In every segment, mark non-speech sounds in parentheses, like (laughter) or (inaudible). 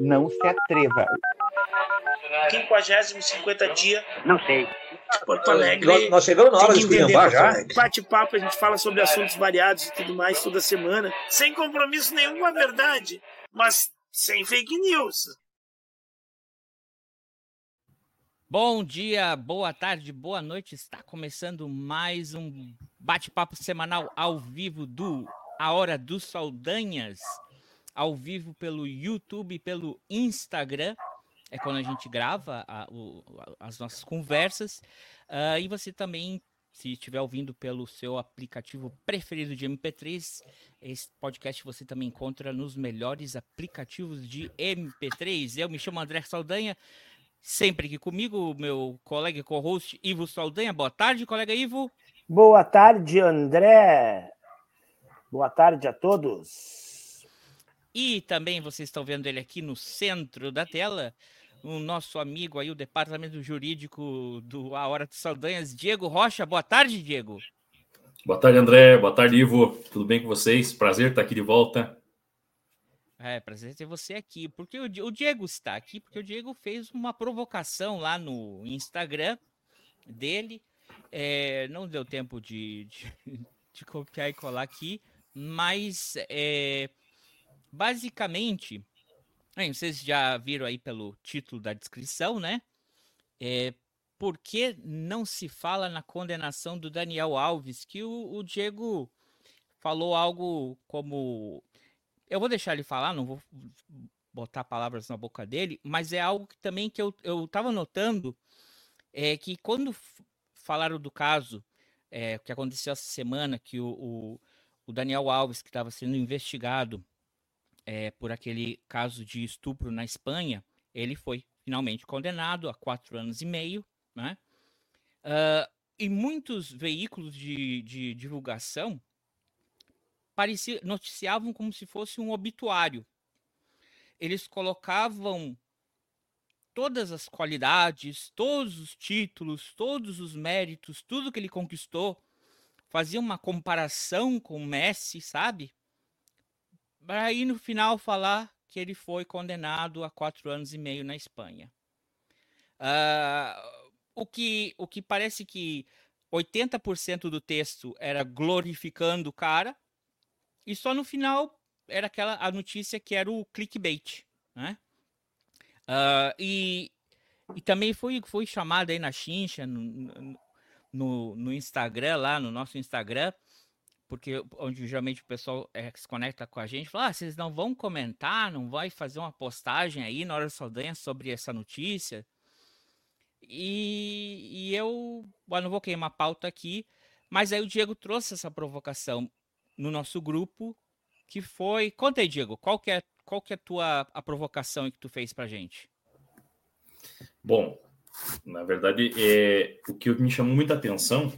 Não se atreva. 50 50 dia. Não sei. Porto Alegre. Nós, nós chegamos na hora de esculhambar já. Bate-papo, a gente fala sobre assuntos variados e tudo mais toda semana. Sem compromisso nenhum com a verdade, mas sem fake news. Bom dia, boa tarde, boa noite. Está começando mais um bate-papo semanal ao vivo do A Hora dos Saldanhas, ao vivo pelo YouTube pelo Instagram. É quando a gente grava a, o, as nossas conversas. Uh, e você também, se estiver ouvindo pelo seu aplicativo preferido de MP3, esse podcast você também encontra nos melhores aplicativos de MP3. Eu me chamo André Saldanha. Sempre aqui comigo, meu colega e co-host Ivo Saldanha. Boa tarde, colega Ivo. Boa tarde, André. Boa tarde a todos. E também vocês estão vendo ele aqui no centro da tela, o nosso amigo aí, o departamento jurídico do A Hora de Saldanhas, Diego Rocha. Boa tarde, Diego. Boa tarde, André. Boa tarde, Ivo. Tudo bem com vocês? Prazer estar aqui de volta. É, prazer ter você aqui. Porque o, Diego está aqui, porque o Diego fez uma provocação lá no Instagram dele. É, não deu tempo de, de, (laughs) de, copiar e colar aqui, mas é, basicamente, vocês já viram aí pelo título da descrição, né? É, por que não se fala na condenação do Daniel Alves? Que o, o Diego falou algo como eu vou deixar ele falar, não vou botar palavras na boca dele, mas é algo que, também que eu, eu tava notando é que quando falaram do caso é, que aconteceu essa semana, que o, o, o Daniel Alves, que estava sendo investigado é, por aquele caso de estupro na Espanha, ele foi finalmente condenado a quatro anos e meio, né? Uh, e muitos veículos de, de divulgação parecia, noticiavam como se fosse um obituário. Eles colocavam todas as qualidades, todos os títulos, todos os méritos, tudo que ele conquistou, faziam uma comparação com o Messi, sabe? Para aí no final falar que ele foi condenado a quatro anos e meio na Espanha. Uh, o, que, o que parece que 80% do texto era glorificando o cara, e só no final era aquela a notícia que era o clickbait, né? Uh, e, e também foi, foi chamada aí na chincha, no, no, no, Instagram, lá no nosso Instagram, porque onde geralmente o pessoal é, se conecta com a gente, fala, ah, vocês não vão comentar, não vai fazer uma postagem aí na hora do Saldanha sobre essa notícia? E, e eu, bom, não vou queimar pauta aqui, mas aí o Diego trouxe essa provocação no nosso grupo, que foi. Conta aí, Diego, qual que é, qual que é a tua a provocação que tu fez pra gente? Bom, na verdade, é, o que me chamou muita atenção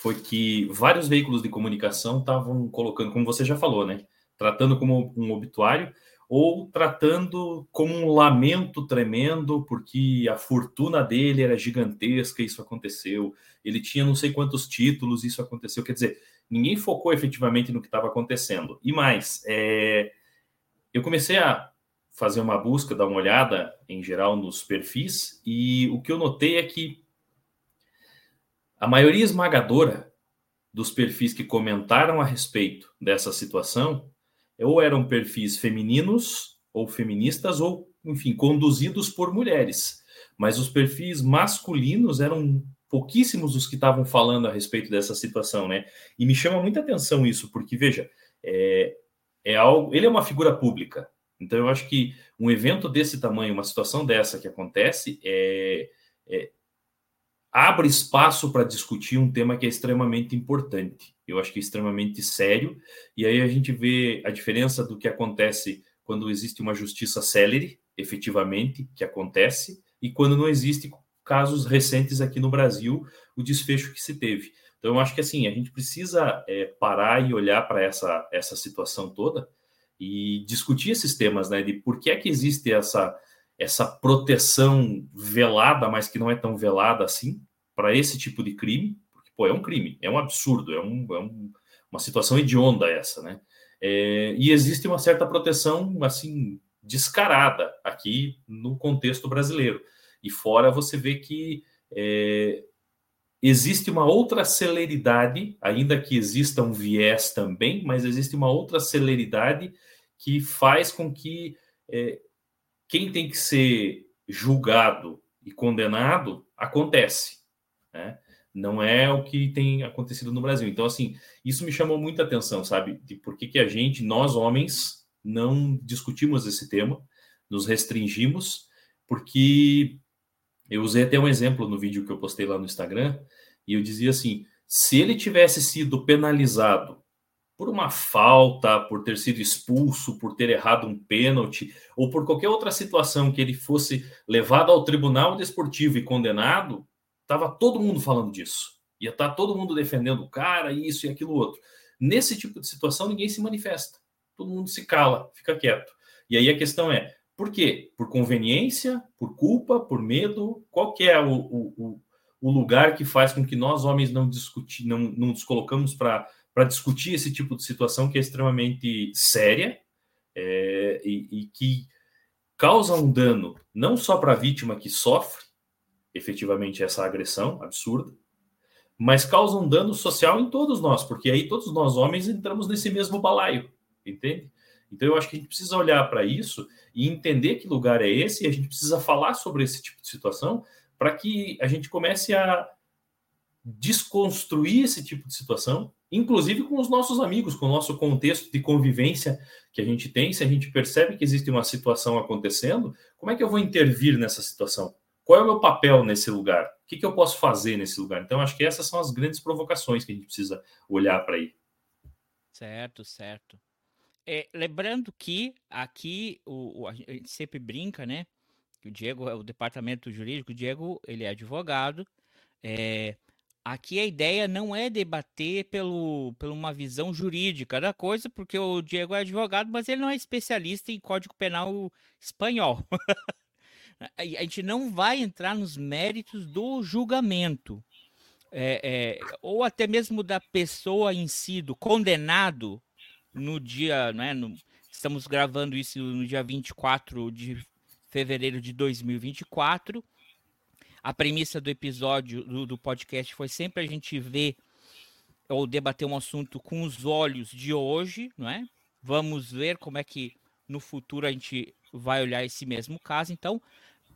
foi que vários veículos de comunicação estavam colocando, como você já falou, né? Tratando como um obituário ou tratando como um lamento tremendo, porque a fortuna dele era gigantesca, isso aconteceu. Ele tinha não sei quantos títulos, isso aconteceu. Quer dizer, ninguém focou efetivamente no que estava acontecendo. E mais, é, eu comecei a fazer uma busca, dar uma olhada em geral nos perfis, e o que eu notei é que a maioria esmagadora dos perfis que comentaram a respeito dessa situação ou eram perfis femininos ou feministas ou, enfim, conduzidos por mulheres. Mas os perfis masculinos eram pouquíssimos os que estavam falando a respeito dessa situação, né? E me chama muita atenção isso, porque, veja, é, é algo. Ele é uma figura pública. Então, eu acho que um evento desse tamanho, uma situação dessa que acontece, é, é abre espaço para discutir um tema que é extremamente importante. Eu acho que é extremamente sério. E aí a gente vê a diferença do que acontece quando existe uma justiça célere, efetivamente, que acontece, e quando não existe casos recentes aqui no Brasil, o desfecho que se teve. Então, eu acho que assim, a gente precisa é, parar e olhar para essa, essa situação toda e discutir esses temas, né? De por que é que existe essa, essa proteção velada, mas que não é tão velada assim, para esse tipo de crime, porque, pô, é um crime, é um absurdo, é, um, é um, uma situação hedionda essa, né? É, e existe uma certa proteção, assim, descarada aqui no contexto brasileiro. E fora você vê que é, existe uma outra celeridade, ainda que exista um viés também, mas existe uma outra celeridade que faz com que é, quem tem que ser julgado e condenado acontece. Né? Não é o que tem acontecido no Brasil. Então, assim, isso me chamou muita atenção, sabe? De por que, que a gente, nós homens, não discutimos esse tema, nos restringimos, porque eu usei até um exemplo no vídeo que eu postei lá no Instagram, e eu dizia assim: se ele tivesse sido penalizado por uma falta, por ter sido expulso, por ter errado um pênalti, ou por qualquer outra situação que ele fosse levado ao tribunal desportivo e condenado, estava todo mundo falando disso. Ia estar tá todo mundo defendendo o cara, isso e aquilo outro. Nesse tipo de situação, ninguém se manifesta. Todo mundo se cala, fica quieto. E aí a questão é, por quê? Por conveniência, por culpa, por medo? Qual que é o, o, o lugar que faz com que nós, homens, não, discutir, não, não nos colocamos para discutir esse tipo de situação que é extremamente séria é, e, e que causa um dano não só para a vítima que sofre efetivamente essa agressão absurda, mas causa um dano social em todos nós, porque aí todos nós homens entramos nesse mesmo balaio, entende? Então eu acho que a gente precisa olhar para isso e entender que lugar é esse, e a gente precisa falar sobre esse tipo de situação para que a gente comece a desconstruir esse tipo de situação, inclusive com os nossos amigos, com o nosso contexto de convivência que a gente tem. Se a gente percebe que existe uma situação acontecendo, como é que eu vou intervir nessa situação? Qual é o meu papel nesse lugar? O que, que eu posso fazer nesse lugar? Então, acho que essas são as grandes provocações que a gente precisa olhar para aí. Certo, certo. É, lembrando que aqui o, o, a gente sempre brinca, né? Que o Diego é o departamento jurídico, o Diego ele é advogado. É, aqui a ideia não é debater pelo, por uma visão jurídica da coisa, porque o Diego é advogado, mas ele não é especialista em Código Penal espanhol. (laughs) a gente não vai entrar nos méritos do julgamento. É, é, ou até mesmo da pessoa em si, do condenado, no dia, né, no, estamos gravando isso no dia 24 de fevereiro de 2024. A premissa do episódio do, do podcast foi sempre a gente ver ou debater um assunto com os olhos de hoje, não é? Vamos ver como é que no futuro a gente vai olhar esse mesmo caso. Então,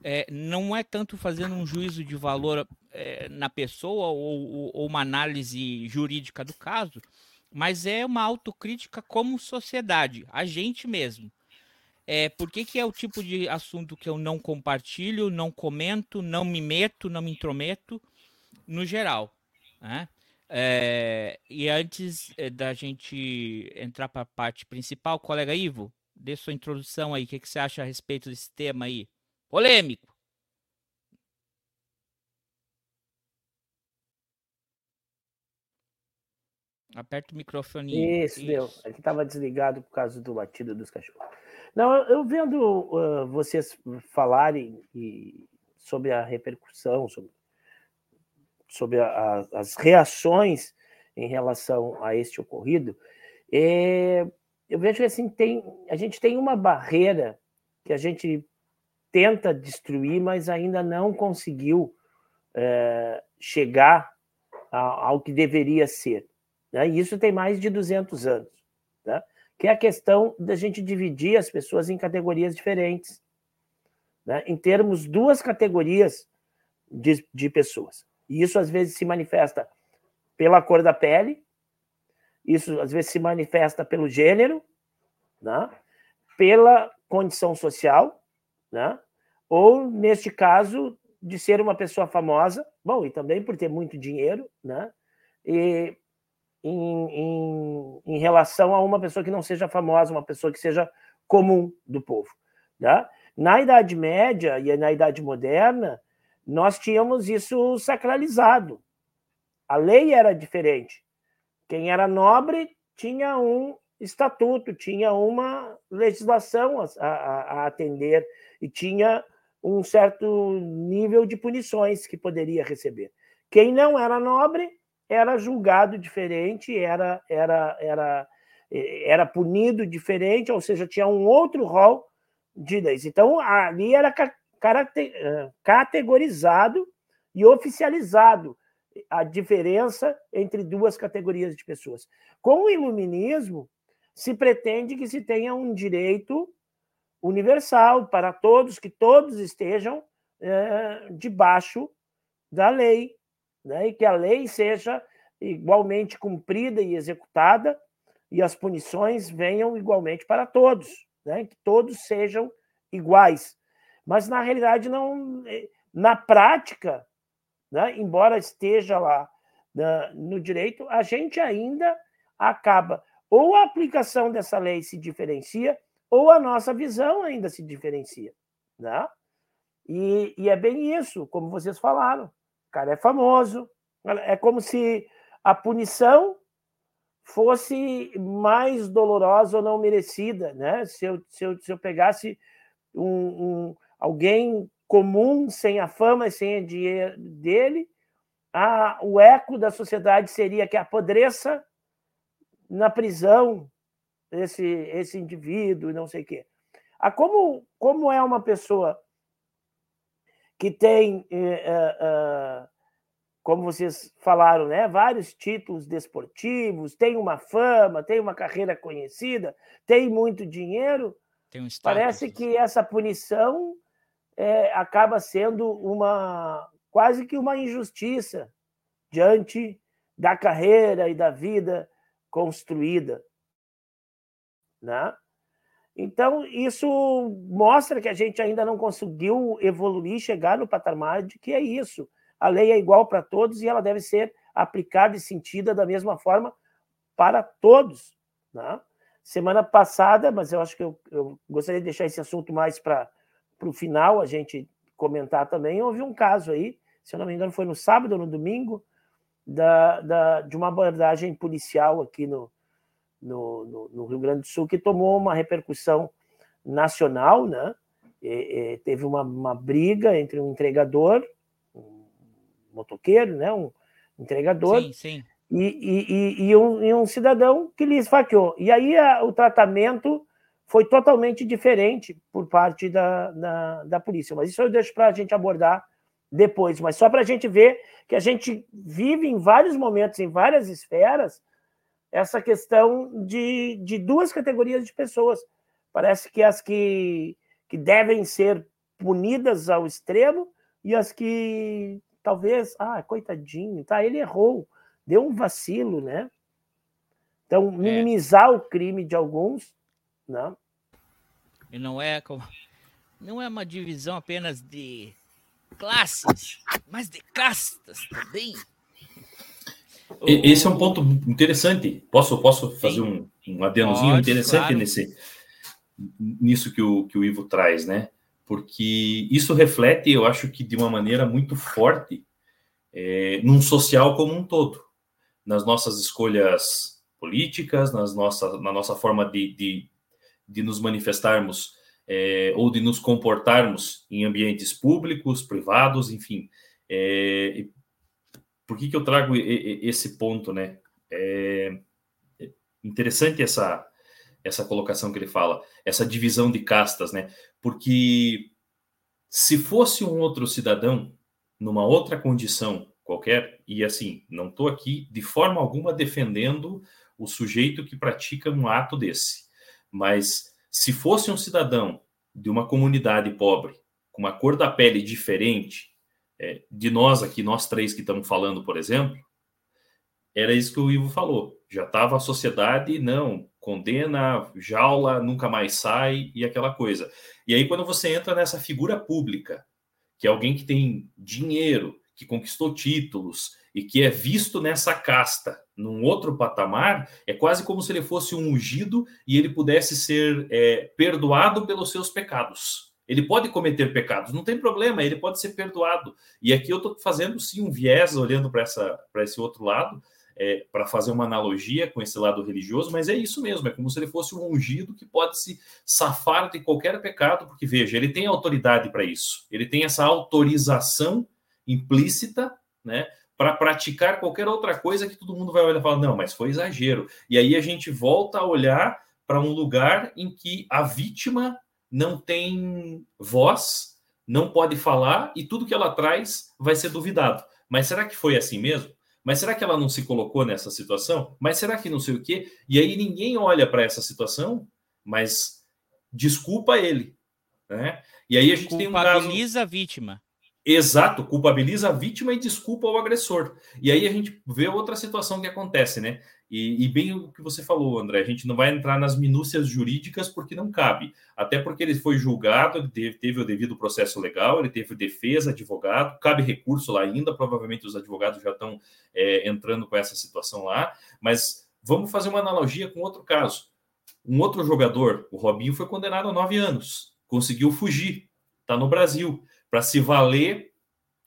é, não é tanto fazendo um juízo de valor é, na pessoa ou, ou, uma análise jurídica do caso, mas é uma autocrítica como sociedade, a gente mesmo. É, por que, que é o tipo de assunto que eu não compartilho, não comento, não me meto, não me intrometo, no geral. Né? É, e antes é, da gente entrar para a parte principal, colega Ivo, dê sua introdução aí. O que, que você acha a respeito desse tema aí? Polêmico. Aperta o microfone. Isso, Isso. deu. Aqui estava desligado por causa do latido dos cachorros. Não, eu vendo uh, vocês falarem e, sobre a repercussão, sobre, sobre a, a, as reações em relação a este ocorrido, é, eu vejo que assim, tem, a gente tem uma barreira que a gente tenta destruir, mas ainda não conseguiu chegar ao que deveria ser. Né? E isso tem mais de 200 anos. Né? Que é a questão da gente dividir as pessoas em categorias diferentes. Né? Em termos, duas categorias de, de pessoas. E isso às vezes se manifesta pela cor da pele, isso às vezes se manifesta pelo gênero, né? pela condição social, né? ou, neste caso, de ser uma pessoa famosa, bom, e também por ter muito dinheiro, né? E em, em, em, relação a uma pessoa que não seja famosa, uma pessoa que seja comum do povo. Né? Na Idade Média e na Idade Moderna, nós tínhamos isso sacralizado. A lei era diferente. Quem era nobre tinha um estatuto, tinha uma legislação a, a, a atender e tinha um certo nível de punições que poderia receber. Quem não era nobre era julgado diferente, era, era, era, era punido diferente, ou seja, tinha um outro rol de leis. Então, ali era eh, categorizado e oficializado a diferença entre duas categorias de pessoas. Com o iluminismo, se pretende que se tenha um direito universal para todos, que todos estejam é, debaixo da lei, né? e que a lei seja igualmente cumprida e executada, e as punições venham igualmente para todos, né? que todos sejam iguais. Mas, na realidade, não. Eh, na prática, né? embora esteja lá né, no direito, a gente ainda acaba. Ou a aplicação dessa lei se diferencia, ou a nossa visão ainda se diferencia. Né? E, e é bem isso, como vocês falaram. Cara é famoso. É como se a punição fosse mais dolorosa ou não merecida, né? Se eu, se eu, se eu pegasse um, um, alguém comum, sem a fama e sem a dinheiro dele, a, o eco da sociedade seria que apodreça na prisão esse, esse indivíduo e não sei o quê. A como, como é uma pessoa que tem, eh, eh, eh, como vocês falaram, né, vários títulos desportivos, tem uma fama, tem uma carreira conhecida, tem muito dinheiro, tem um parece que essa punição é, acaba sendo uma quase que uma injustiça diante da carreira e da vida construída, né? Então, isso mostra que a gente ainda não conseguiu evoluir, chegar no patamar de que é isso. A lei é igual para todos e ela deve ser aplicada e sentida da mesma forma para todos. Né? Semana passada, mas eu acho que eu, eu gostaria de deixar esse assunto mais para o final, a gente comentar também. Houve um caso aí, se eu não me engano, foi no sábado ou no domingo, da, da, de uma abordagem policial aqui no, no, no, no, Rio Grande do Sul, que tomou uma repercussão nacional, né? E, e teve uma, uma, briga entre um entregador, um motoqueiro, né? Um entregador, sim, sim. E, e, um, um, cidadão que lhe esfaqueou. E aí a, o tratamento foi totalmente diferente por parte da, da, da polícia. Mas isso eu deixo para a gente abordar depois. Mas só para a gente ver que a gente vive em vários momentos, em várias esferas, essa questão de, de duas categorias de pessoas. Parece que as que, que devem ser punidas ao extremo e as que talvez, ah, coitadinho, tá, ele errou, deu um vacilo, né? Então, é. minimizar é. o crime de alguns, né? E não é como não é uma divisão apenas de classes, mas de castas também. Esse é um ponto interessante. Posso, posso fazer um, um adendozinho Pode, interessante claro. nesse, nisso que o, que o Ivo traz, né? Porque isso reflete, eu acho que de uma maneira muito forte, é, num social como um todo, nas nossas escolhas políticas, nas nossa, na nossa forma de, de, de nos manifestarmos é, ou de nos comportarmos em ambientes públicos, privados, enfim. É, por que, que eu trago esse ponto, né? É interessante essa, essa colocação que ele fala, essa divisão de castas, né? Porque se fosse um outro cidadão, numa outra condição qualquer, e assim, não estou aqui de forma alguma defendendo o sujeito que pratica um ato desse, mas se fosse um cidadão de uma comunidade pobre, com uma cor da pele diferente, é, de nós aqui, nós três que estamos falando, por exemplo, era isso que o Ivo falou. Já estava a sociedade, não, condena, jaula, nunca mais sai e aquela coisa. E aí, quando você entra nessa figura pública, que é alguém que tem dinheiro, que conquistou títulos e que é visto nessa casta, num outro patamar, é quase como se ele fosse um ungido e ele pudesse ser é, perdoado pelos seus pecados. Ele pode cometer pecados, não tem problema, ele pode ser perdoado. E aqui eu estou fazendo sim um viés, olhando para esse outro lado, é, para fazer uma analogia com esse lado religioso, mas é isso mesmo, é como se ele fosse um ungido que pode se safar de qualquer pecado, porque veja, ele tem autoridade para isso, ele tem essa autorização implícita, né, para praticar qualquer outra coisa que todo mundo vai olhar e falar, não, mas foi exagero. E aí a gente volta a olhar para um lugar em que a vítima não tem voz, não pode falar e tudo que ela traz vai ser duvidado. Mas será que foi assim mesmo? Mas será que ela não se colocou nessa situação? Mas será que não sei o quê? E aí ninguém olha para essa situação, mas desculpa ele. Né? E aí a gente tem um caso. A vítima. Exato, culpabiliza a vítima e desculpa o agressor. E aí a gente vê outra situação que acontece, né? E, e, bem o que você falou, André, a gente não vai entrar nas minúcias jurídicas porque não cabe. Até porque ele foi julgado, ele teve, teve o devido processo legal, ele teve defesa, advogado, cabe recurso lá ainda, provavelmente os advogados já estão é, entrando com essa situação lá. Mas vamos fazer uma analogia com outro caso. Um outro jogador, o Robinho, foi condenado a nove anos, conseguiu fugir, está no Brasil para se valer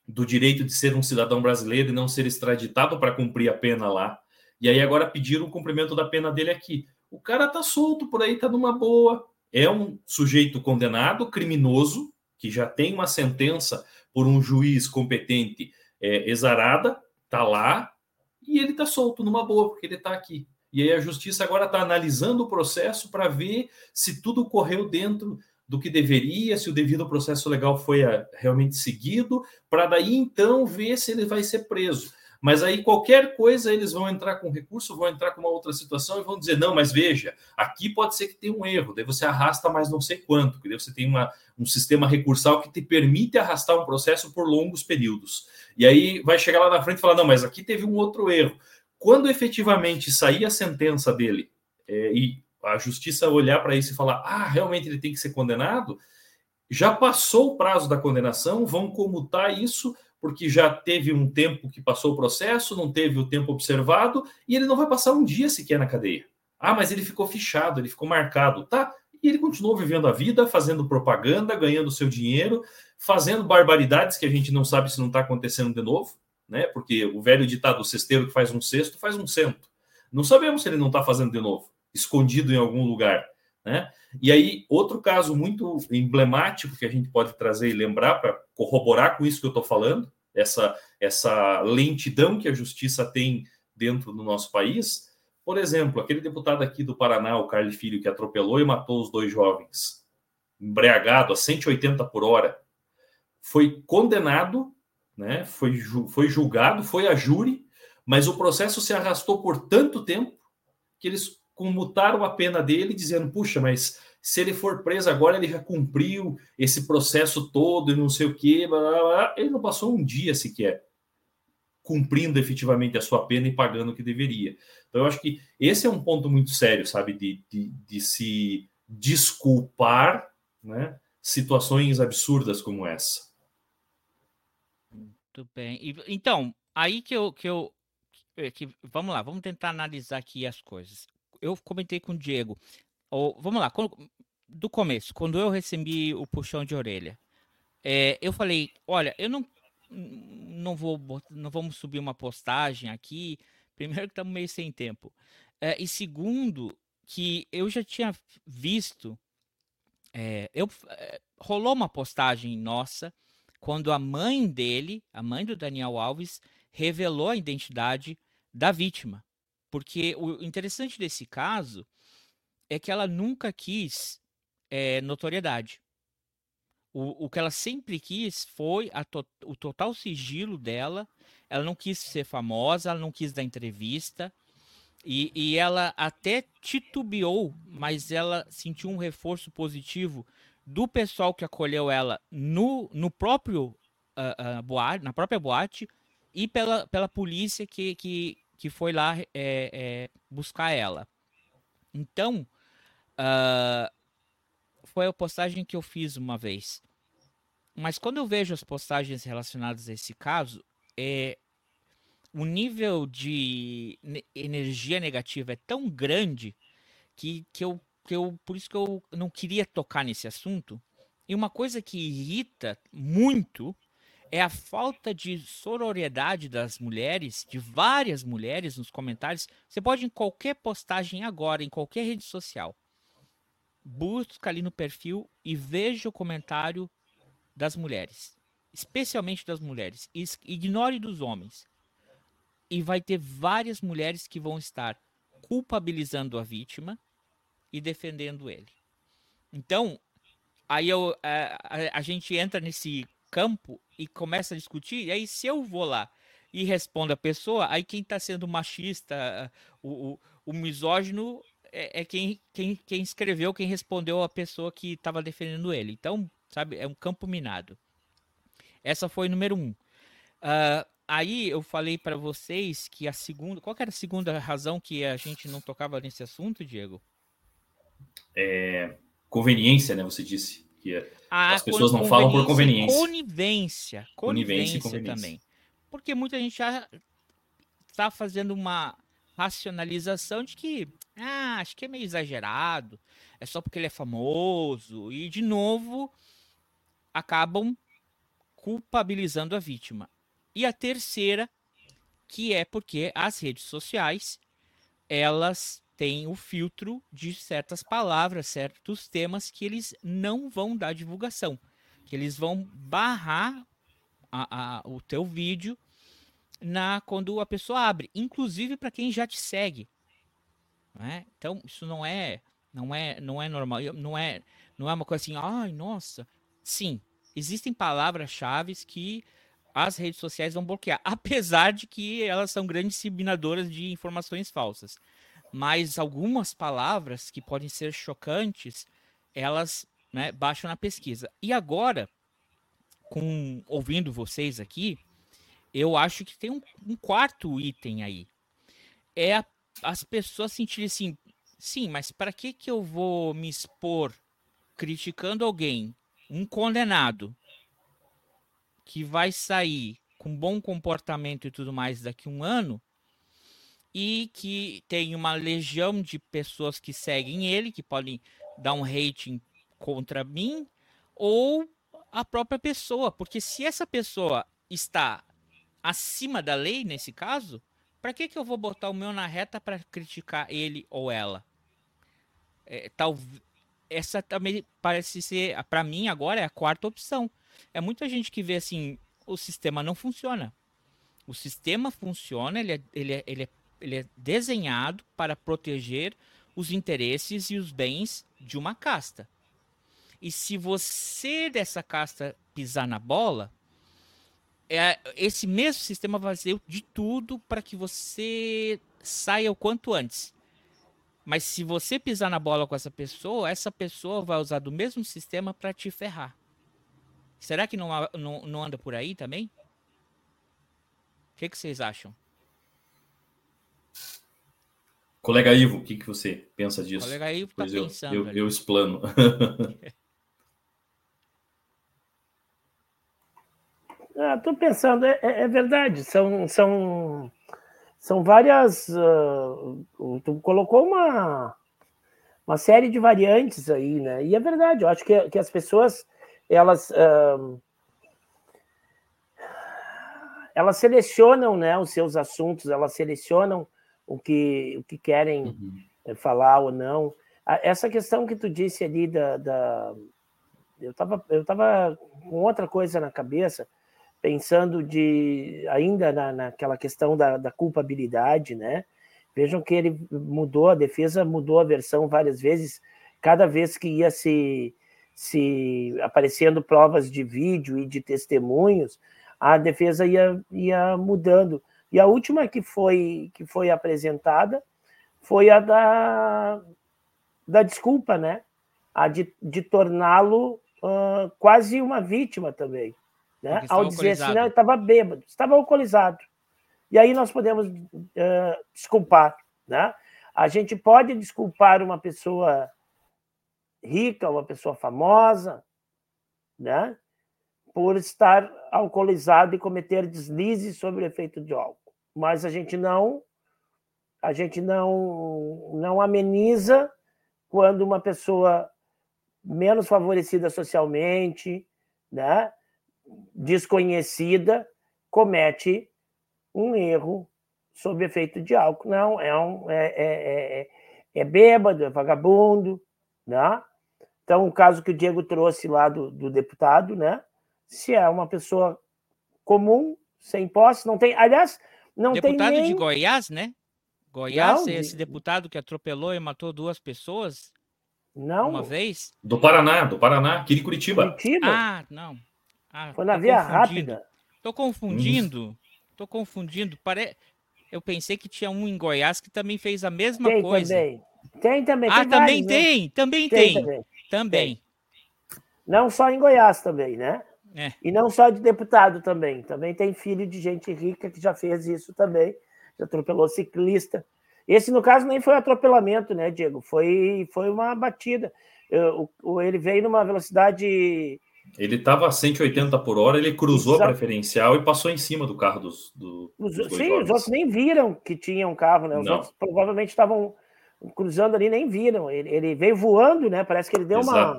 do direito de ser um cidadão brasileiro e não ser extraditado para cumprir a pena lá. E aí agora pediram o cumprimento da pena dele aqui. O cara tá solto por aí, tá numa boa. É um sujeito condenado, criminoso, que já tem uma sentença por um juiz competente é, exarada, tá lá, e ele tá solto numa boa, porque ele tá aqui. E aí a justiça agora está analisando o processo para ver se tudo correu dentro do que deveria, se o devido processo legal foi ah, realmente seguido, para daí então ver se ele vai ser preso. Mas aí qualquer coisa eles vão entrar com recurso, vão entrar com uma outra situação e vão dizer: não, mas veja, aqui pode ser que tenha um erro, daí você arrasta mais não sei quanto, que daí você tem uma, um sistema recursal que te permite arrastar um processo por longos períodos. E aí vai chegar lá na frente e falar: não, mas aqui teve um outro erro. Quando efetivamente sair a sentença dele é, e a justiça olhar para isso e falar, ah, realmente ele tem que ser condenado, já passou o prazo da condenação, vão comutar isso, porque já teve um tempo que passou o processo, não teve o tempo observado, e ele não vai passar um dia sequer na cadeia. Ah, mas ele ficou fichado, ele ficou marcado. Tá, e ele continuou vivendo a vida, fazendo propaganda, ganhando seu dinheiro, fazendo barbaridades que a gente não sabe se não está acontecendo de novo, né? Porque o velho ditado, cesteiro que faz um cesto, faz um cento. Não sabemos se ele não está fazendo de novo escondido em algum lugar. Né? E aí, outro caso muito emblemático que a gente pode trazer e lembrar para corroborar com isso que eu estou falando, essa, essa lentidão que a justiça tem dentro do nosso país. Por exemplo, aquele deputado aqui do Paraná, o Carlos Filho, que atropelou e matou os dois jovens, embriagado a 180 por hora, foi condenado, né? foi, foi julgado, foi a júri, mas o processo se arrastou por tanto tempo que eles comutaram a pena dele, dizendo: puxa, mas se ele for preso agora, ele já cumpriu esse processo todo e não sei o quê. Blá, blá, blá. Ele não passou um dia sequer cumprindo efetivamente a sua pena e pagando o que deveria. Então, eu acho que esse é um ponto muito sério, sabe, de, de, de se desculpar né, situações absurdas como essa. Muito bem. Então, aí que eu, que eu que, vamos lá, vamos tentar analisar aqui as coisas eu comentei com o Diego. Ou, vamos lá, quando, do começo, quando eu recebi o puxão de orelha, é, eu falei, olha, eu não não vou não vamos subir uma postagem aqui. Primeiro que estamos meio sem tempo. É, e segundo, que eu já tinha visto. É, eu, é, rolou uma postagem nossa quando a mãe dele, a mãe do Daniel Alves, revelou a identidade da vítima. Porque o interessante desse caso é que ela nunca quis é, notoriedade. O, o que ela sempre quis foi to, o total sigilo dela. Ela não quis ser famosa, ela não quis dar entrevista. E, e ela até titubeou, mas ela sentiu um reforço positivo do pessoal que acolheu ela no, no próprio uh, uh, boate, na própria boate e pela, pela polícia que, que, que foi lá é, é, buscar ela. Então, uh, foi a postagem que eu fiz uma vez. Mas quando eu vejo as postagens relacionadas a esse caso, é, o nível de energia negativa é tão grande que, que, eu, que eu. Por isso que eu não queria tocar nesse assunto. E uma coisa que irrita muito é a falta de sororidade das mulheres, de várias mulheres nos comentários. Você pode em qualquer postagem agora, em qualquer rede social, busca ali no perfil e veja o comentário das mulheres, especialmente das mulheres. Ignore dos homens. E vai ter várias mulheres que vão estar culpabilizando a vítima e defendendo ele. Então, aí eu, a, a, a gente entra nesse campo e começa a discutir, e aí se eu vou lá e respondo a pessoa, aí quem está sendo machista, o, o, o misógino é, é, quem, quem, quem escreveu, quem respondeu a pessoa que estava defendendo ele. Então, sabe, é um campo minado. Essa foi número um. Uh, aí eu falei para vocês que a segunda. Qual era a segunda razão que a gente não tocava nesse assunto, Diego? É, conveniência, né? Você disse que a, as pessoas não falam por conveniência. Conivência. Conivência, conivência também. Porque muita gente já está fazendo uma racionalização de que ah, acho que é meio exagerado, é só porque ele é famoso, e de novo acabam culpabilizando a vítima. E a terceira, que é porque as redes sociais, elas têm o filtro de certas palavras, certos temas que eles não vão dar divulgação, que eles vão barrar a, a, o teu vídeo na quando a pessoa abre, inclusive para quem já te segue. É? Então isso não é não é não é normal, não é não é uma coisa assim, ai nossa, sim, existem palavras-chave que as redes sociais vão bloquear, apesar de que elas são grandes disseminadoras de informações falsas. Mas algumas palavras que podem ser chocantes, elas né, baixam na pesquisa. E agora, com ouvindo vocês aqui, eu acho que tem um, um quarto item aí. É a, as pessoas sentirem assim, sim, mas para que, que eu vou me expor criticando alguém, um condenado, que vai sair com bom comportamento e tudo mais daqui a um ano, e que tem uma legião de pessoas que seguem ele, que podem dar um rating contra mim, ou a própria pessoa, porque se essa pessoa está acima da lei, nesse caso, para que, que eu vou botar o meu na reta para criticar ele ou ela? É, tal, essa também parece ser, para mim agora, é a quarta opção. É muita gente que vê assim, o sistema não funciona. O sistema funciona, ele é, ele é, ele é, ele é desenhado para proteger os interesses e os bens de uma casta. E se você dessa casta pisar na bola, é, esse mesmo sistema vai fazer de tudo para que você saia o quanto antes. Mas se você pisar na bola com essa pessoa, essa pessoa vai usar do mesmo sistema para te ferrar. Será que não, não, não, anda por aí também? O que, que vocês acham? Colega Ivo, o que, que você pensa disso? Colega Ivo está pensando. Eu, eu, eu explano. Estou (laughs) (laughs) ah, pensando, é, é, é, verdade, são, são, são várias. Uh, tu colocou uma, uma série de variantes aí, né? E é verdade, eu acho que, que as pessoas elas, uh, elas selecionam né, os seus assuntos, elas selecionam o que, o que querem uhum. falar ou não. Essa questão que tu disse ali da. da eu estava eu tava com outra coisa na cabeça pensando de ainda na, naquela questão da, da, culpabilidade, né? Vejam que ele mudou a defesa, mudou a versão várias vezes, cada vez que ia se, se aparecendo provas de vídeo e de testemunhos, a defesa ia, ia mudando. E a última que foi que foi apresentada foi a da, da desculpa, né? A de, de torná-lo uh, quase uma vítima também né? ao dizer assim, não, estava bêbado, estava alcoolizado. E aí nós podemos uh, desculpar. Né? A gente pode desculpar uma pessoa rica, uma pessoa famosa, né? Por estar alcoolizado e cometer deslizes sobre o efeito de álcool. Mas a gente não a gente não não ameniza quando uma pessoa menos favorecida socialmente, né, desconhecida comete um erro sob efeito de álcool. Não, é, um, é, é, é, é bêbado, é vagabundo, né? Então, o caso que o Diego trouxe lá do, do deputado, né? Se é uma pessoa comum, sem posse, não tem. Aliás, não deputado tem. Deputado nem... de Goiás, né? Goiás, não, esse de... deputado que atropelou e matou duas pessoas. Não. Uma vez? Do Paraná, do Paraná, aqui de Curitiba. Curitiba? Ah, não. Ah, Foi na tô via confundindo. rápida. Tô confundindo. Tô confundindo. Pare... Eu pensei que tinha um em Goiás que também fez a mesma Tem coisa. também. Tem também. Ah, tem também vários, né? tem, também Tem tem. também. Também. Não só em Goiás também, né? É. E não só de deputado também. Também tem filho de gente rica que já fez isso também. Já atropelou ciclista. Esse, no caso, nem foi atropelamento, né, Diego? Foi, foi uma batida. Eu- o- ele veio numa velocidade. Ele estava a 180 por hora, ele cruzou Exato. a preferencial e passou em cima do carro dos, do, Os, dos sim, jovens. os outros nem viram que tinha um carro, né? Os Não. outros provavelmente estavam cruzando ali, nem viram. Ele, ele veio voando, né? Parece que ele deu uma.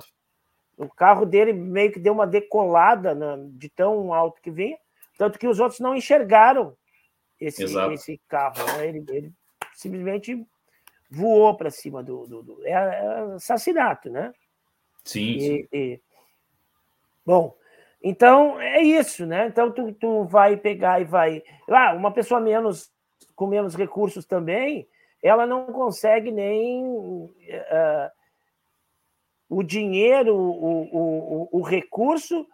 O carro dele meio que deu uma decolada na- de tão alto que vinha, tanto que os outros não enxergaram esse, esse carro. né? Ele, ele simplesmente voou para cima do. do- do- é, é assassinato, né? Sim, sim. E- e- Bom, então é isso, né? Então tu, tu vai pegar e vai. Ah, uma pessoa menos com menos recursos também, ela não consegue nem eh, o dinheiro, o, o, o, recurso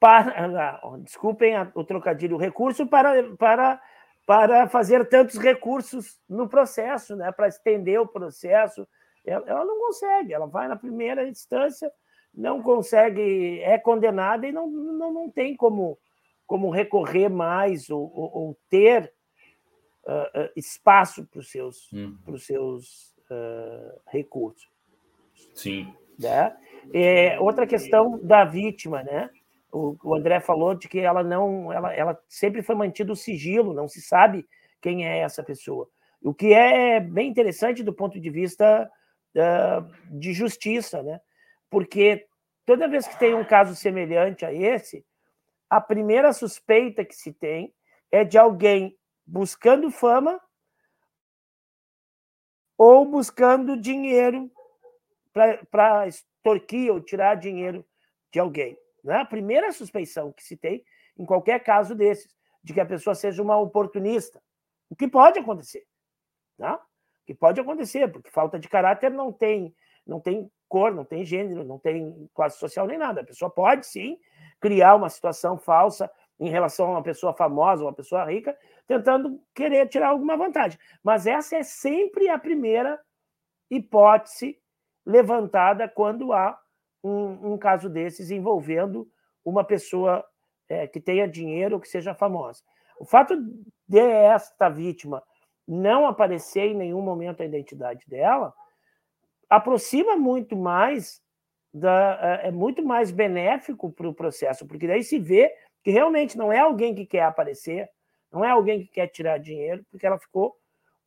para. ah, desculpem o trocadilho, o recurso para, para, para fazer tantos recursos no processo, né? Para estender o processo. Ela, ela não consegue, ela vai na primeira instância, não consegue, é condenada e não, não, não tem como, como recorrer mais ou, ou, ou ter ah, espaço para os seus, Hum, pros seus ah, recursos. sim. Né? É, outra questão da vítima, né? O, o André falou de que ela não, ela, ela sempre foi mantido o sigilo, não se sabe quem é essa pessoa. O que é bem interessante do ponto de vista ah, de justiça, né? Porque toda vez que tem um caso semelhante a esse, a primeira suspeita que se tem é de alguém buscando fama ou buscando dinheiro para extorquir ou tirar dinheiro de alguém. Né? A primeira suspeição que se tem em qualquer caso desses, de que a pessoa seja uma oportunista. O que pode acontecer. Tá? O que pode acontecer, porque falta de caráter não tem, não tem cor, não tem gênero, não tem classe social nem nada. A pessoa pode sim criar uma situação falsa em relação a uma pessoa famosa, uma pessoa rica, tentando querer tirar alguma vantagem. Mas essa é sempre a primeira hipótese levantada quando há um, um caso desses envolvendo uma pessoa é, que tenha dinheiro ou que seja famosa. O fato de esta vítima não aparecer em nenhum momento a identidade dela aproxima muito mais da, é muito mais benéfico para o processo, porque daí se vê que realmente não é alguém que quer aparecer, não é alguém que quer tirar dinheiro, porque ela ficou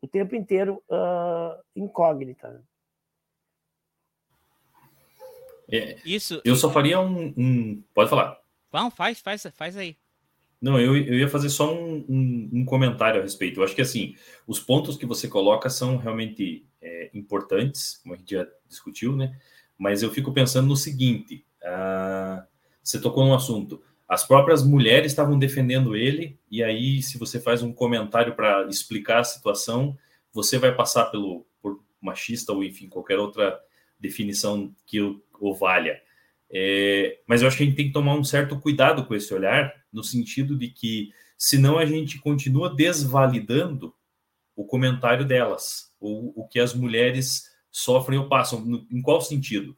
o tempo inteiro uh, incógnita. É, Isso. eu só faria um, um- Pode falar. Vamos, faz, faz, faz aí. Não, eu, eu ia fazer só um, um- um comentário a respeito. Eu acho que assim, os pontos que você coloca são realmente é, importantes, como a gente já discutiu, né? Mas eu fico pensando no seguinte: ah, você tocou num assunto. As próprias mulheres estavam defendendo ele, e aí, se você faz um comentário para explicar a situação, você vai passar pelo por machista ou enfim, qualquer outra definição que o, o valha. É, mas eu acho que a gente tem que tomar um certo cuidado com esse olhar, no sentido de que, senão a gente continua desvalidando o comentário delas, ou o que as mulheres sofrem ou passam. No- Em qual sentido?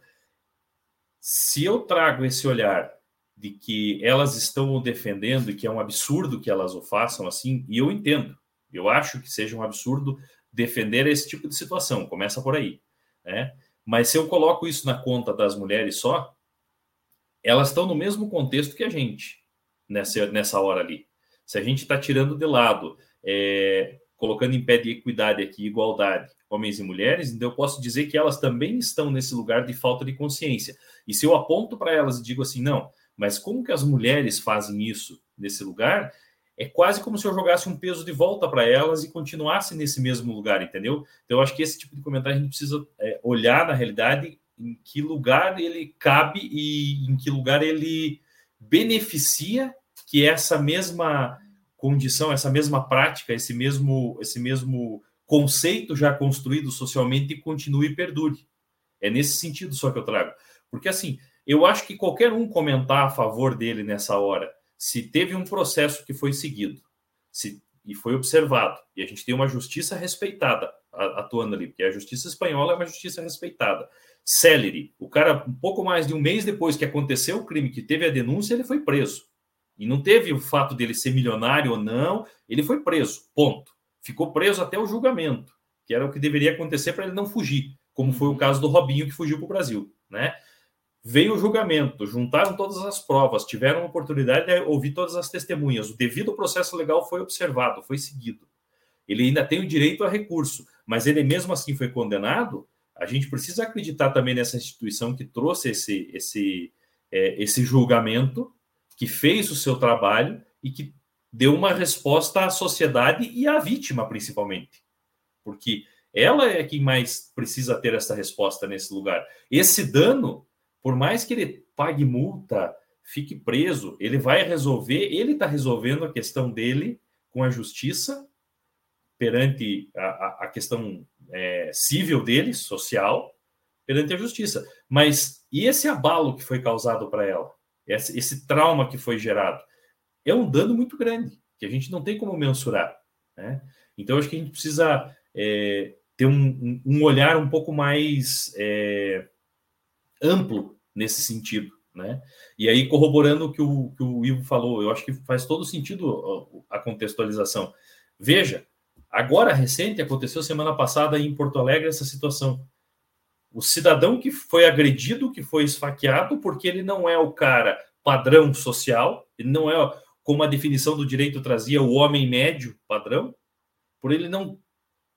Se eu trago esse olhar de que elas estão o defendendo e que é um absurdo que elas o façam assim, e eu entendo, eu acho que seja um absurdo defender esse tipo de situação, começa por aí, né? Mas se eu coloco isso na conta das mulheres só, elas estão no mesmo contexto que a gente nessa, nessa hora ali. Se a gente está tirando de lado, é, colocando em pé de equidade aqui, igualdade, homens e mulheres, então eu posso dizer que elas também estão nesse lugar de falta de consciência. E se eu aponto para elas e digo assim, não, mas como que as mulheres fazem isso nesse lugar? É quase como se eu jogasse um peso de volta para elas e continuasse nesse mesmo lugar, entendeu? Então eu acho que esse tipo de comentário a gente precisa é, olhar na realidade em que lugar ele cabe e em que lugar ele beneficia que essa mesma condição, essa mesma prática, esse mesmo, esse mesmo conceito já construído socialmente continue e perdure. É nesse sentido só que eu trago. Porque assim, eu acho que qualquer um comentar a favor dele nessa hora, se teve um processo que foi seguido, se e foi observado, e a gente tem uma justiça respeitada atuando ali, porque a justiça espanhola é uma justiça respeitada. Celery, o cara, um pouco mais de um mês depois que aconteceu o crime, que teve a denúncia, ele foi preso. E não teve o fato dele ser milionário ou não, ele foi preso, ponto. Ficou preso até o julgamento, que era o que deveria acontecer para ele não fugir, como foi o uhum. caso do Robinho que fugiu para o Brasil, né? Veio o julgamento, juntaram todas as provas, tiveram a oportunidade de ouvir todas as testemunhas. O devido processo legal foi observado, foi seguido. Ele ainda tem o direito a recurso, mas ele mesmo assim foi condenado. A gente precisa acreditar também nessa instituição que trouxe esse, esse, é, esse julgamento, que fez o seu trabalho e que deu uma resposta à sociedade e à vítima, principalmente. Porque ela é quem mais precisa ter essa resposta nesse lugar. Esse dano por mais que ele pague multa, fique preso, ele vai resolver, ele está resolvendo a questão dele com a justiça perante a, a questão é, civil dele, social, perante a justiça. Mas e esse abalo que foi causado para ela? Esse, esse, trauma que foi gerado? É um dano muito grande, que a gente não tem como mensurar. Né? Então, acho que a gente precisa é, ter um, um, olhar um pouco mais é, amplo nesse sentido. Né? E aí, corroborando o que o, que o Ivo falou, eu acho que faz todo sentido a contextualização. Veja, agora recente, aconteceu semana passada em Porto Alegre essa situação. O cidadão que foi agredido, que foi esfaqueado, porque ele não é o cara padrão social, ele não é, como a definição do direito trazia, o homem médio padrão, por ele não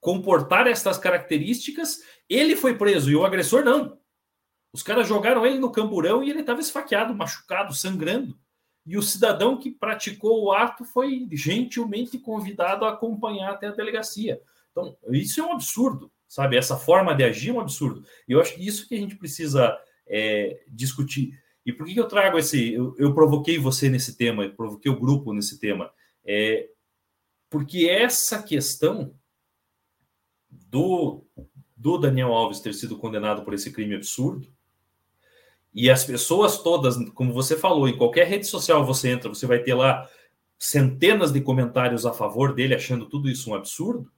comportar estas características, ele foi preso e o agressor não. Os caras jogaram ele no camburão e ele estava esfaqueado, machucado, sangrando. E o cidadão que praticou o ato foi gentilmente convidado a acompanhar até a delegacia. Então, isso é um absurdo, sabe? Essa forma de agir é um absurdo. E eu acho que isso que a gente precisa é, discutir. E por que, eu trago esse. Eu, eu, provoquei você nesse tema, eu provoquei o grupo nesse tema. É, porque essa questão do, do Daniel Alves ter sido condenado por esse crime absurdo e as pessoas todas, como você falou, em qualquer rede social você entra, você vai ter lá centenas de comentários a favor dele, achando tudo isso um absurdo,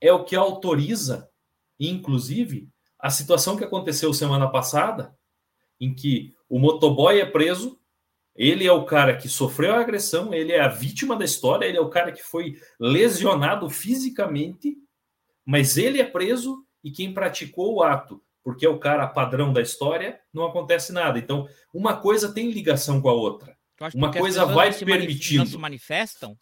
é o que autoriza, inclusive, a situação que aconteceu semana passada, em que o motoboy é preso, ele é o cara que sofreu a agressão, ele é a vítima da história, ele é o cara que foi lesionado fisicamente, mas ele é preso e quem praticou o ato porque é o cara padrão da história, não acontece nada. Então, uma coisa tem ligação com a outra. Uma coisa vai permitindo. Não se manifestam?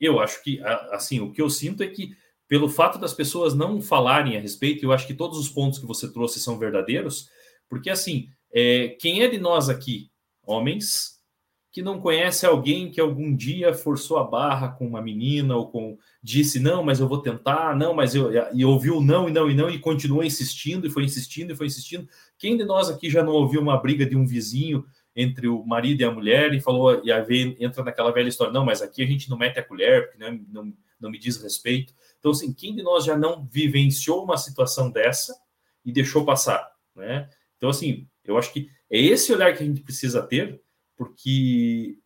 Eu acho que, assim, o que eu sinto é que, pelo fato das pessoas não falarem a respeito, eu acho que todos os pontos que você trouxe são verdadeiros, porque, assim, é, quem é de nós aqui, homens, que não conhece alguém que algum dia forçou a barra com uma menina ou com disse não, mas eu vou tentar, não, mas eu e ouviu não e não e não e continuou insistindo e foi insistindo e foi insistindo. Quem de nós aqui já não ouviu uma briga de um vizinho entre o marido e a mulher e falou e aí entra naquela velha história, não, mas aqui a gente não mete a colher porque não, não, não me diz respeito. Então, assim, quem de nós já não vivenciou uma situação dessa e deixou passar, né? Então, assim, eu acho que é esse olhar que a gente precisa ter porque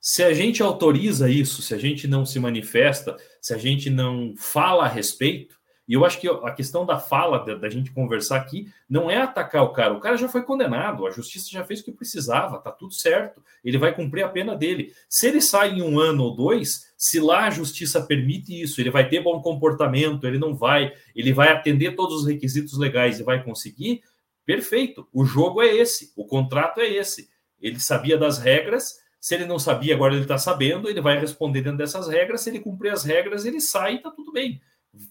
se a gente autoriza isso, se a gente não se manifesta, se a gente não fala a respeito, e eu acho que a questão da fala, da, da, gente conversar aqui, não é atacar o cara. O cara já foi condenado, a justiça já fez o que precisava, tá tudo certo. Ele vai cumprir a pena dele. Se ele sai em um ano ou dois, se lá a justiça permite isso, ele vai ter bom comportamento, ele não vai, ele vai atender todos os requisitos legais e vai conseguir, perfeito. O jogo é esse, o contrato é esse. Ele sabia das regras. Se ele não sabia, agora ele está sabendo, ele vai responder dentro dessas regras. Se ele cumprir as regras, ele sai e está tudo bem.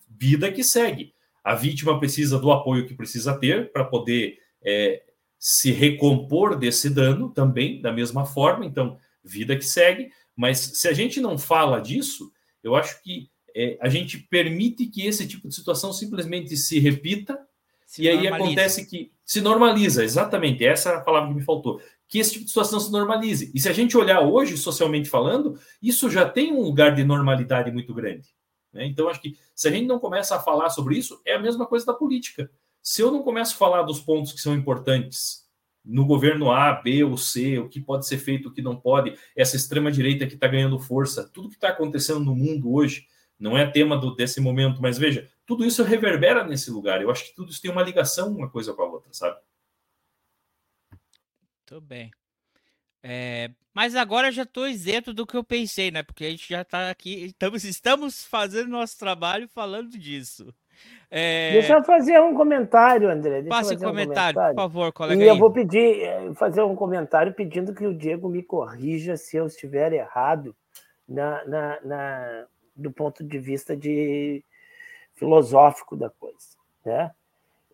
Vida que segue. A vítima precisa do apoio que precisa ter para poder é, se recompor desse dano também, da mesma forma. Então, vida que segue. Mas se a gente não fala disso, eu acho que é, a gente permite que esse tipo de situação simplesmente se repita. Se e aí acontece que se normaliza, exatamente, essa é a palavra que me faltou que esse tipo de situação se normalize. E se a gente olhar hoje, socialmente falando, isso já tem um lugar de normalidade muito grande. Né? Então, acho que se a gente não começa a falar sobre isso, é a mesma coisa da política. Se eu não começo a falar dos pontos que são importantes no governo A, B ou C, o que pode ser feito, o que não pode, essa extrema-direita que está ganhando força, tudo que está acontecendo no mundo hoje, não é tema do, desse momento, mas veja, tudo isso reverbera nesse lugar. Eu acho que tudo isso tem uma ligação uma coisa com a outra, sabe? Muito bem. É, mas agora já estou isento do que eu pensei, né? Porque a gente já está aqui, estamos, estamos fazendo nosso trabalho falando disso. É... Deixa eu fazer um comentário, André. Deixa Passe um comentário, comentário, por favor, colega. E eu vou pedir, eh, fazer um comentário pedindo que o Diego me corrija se eu estiver errado na, na, na do ponto de vista de filosófico da coisa, né?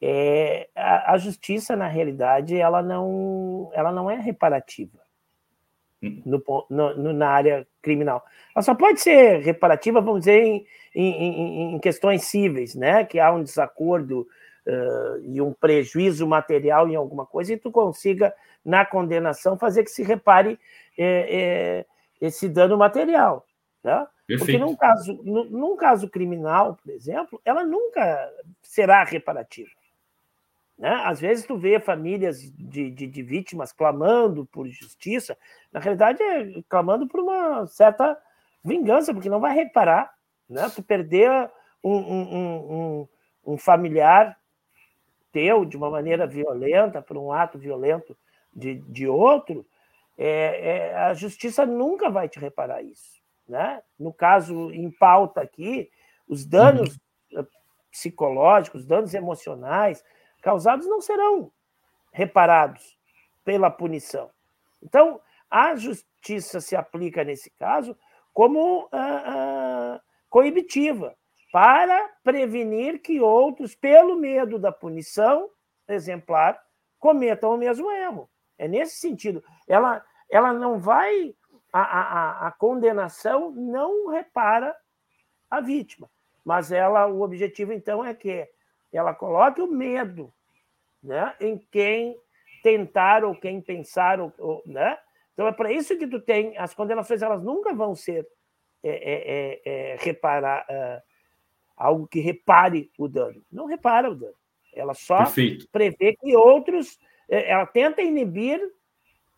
É, a, a, justiça na realidade ela não ela não é reparativa no, no, na área criminal. Ela só pode ser reparativa, vamos dizer, em, em, em questões cíveis, né? que há um desacordo uh, e um prejuízo material em alguma coisa, e tu consiga, na condenação, fazer que se repare é, é, esse dano material. Né? Porque num caso, num caso criminal, por exemplo, ela nunca será reparativa. Né? Às vezes tu vê famílias de, de, de, vítimas clamando por justiça, na realidade é clamando por uma certa vingança, porque não vai reparar. Né? Tu perder um, um, um, um familiar teu de uma maneira violenta, por um ato violento de, de outro, é, é, a justiça nunca vai te reparar isso. Né? No caso em pauta aqui, os danos uhum. psicológicos, danos emocionais, causados não serão reparados pela punição. Então, a justiça se aplica nesse caso como ah, ah, coibitiva, para prevenir que outros, pelo medo da punição exemplar, cometam o mesmo erro. É nesse sentido. Ela, ela não vai. A, a, a condenação não repara a vítima, mas ela, o objetivo, então, é que ela coloque o medo né, em quem tentar ou quem pensar, ou, ou né? Então é para isso que tu tem as condenações, elas nunca vão ser é, é, é, é reparar é, algo que repare o dano. Não repara o dano. Ela só Perfeito. prevê que outros, é, ela tenta inibir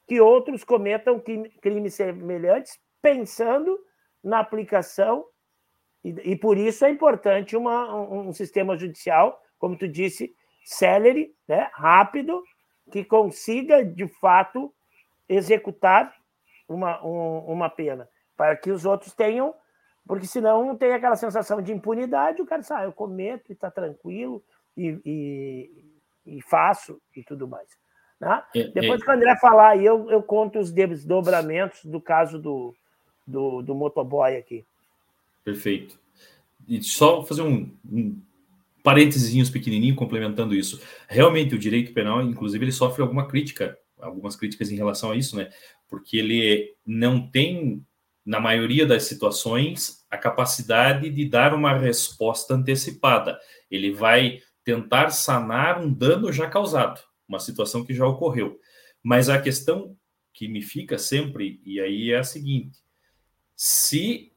que outros cometam crimes semelhantes, pensando na aplicação e, e por isso é importante uma, um, um sistema judicial, como tu disse, celere, né, rápido, que consiga, de fato, executar uma, um, uma pena, para que os outros tenham, porque senão tem aquela sensação de impunidade, o cara sabe, ah, eu cometo e está tranquilo e, e, e, faço e tudo mais. Né? É, Depois é... que o André falar aí, eu, eu conto os desdobramentos do caso do, do, do motoboy aqui. Perfeito. E só fazer um, um parênteses pequenininho complementando isso. Realmente o direito penal, inclusive, ele sofre alguma crítica, algumas críticas em relação a isso, né? Porque ele não tem, na maioria das situações, a capacidade de dar uma resposta antecipada. Ele vai tentar sanar um dano já causado, uma situação que já ocorreu. Mas a questão que me fica sempre, e aí é a seguinte: se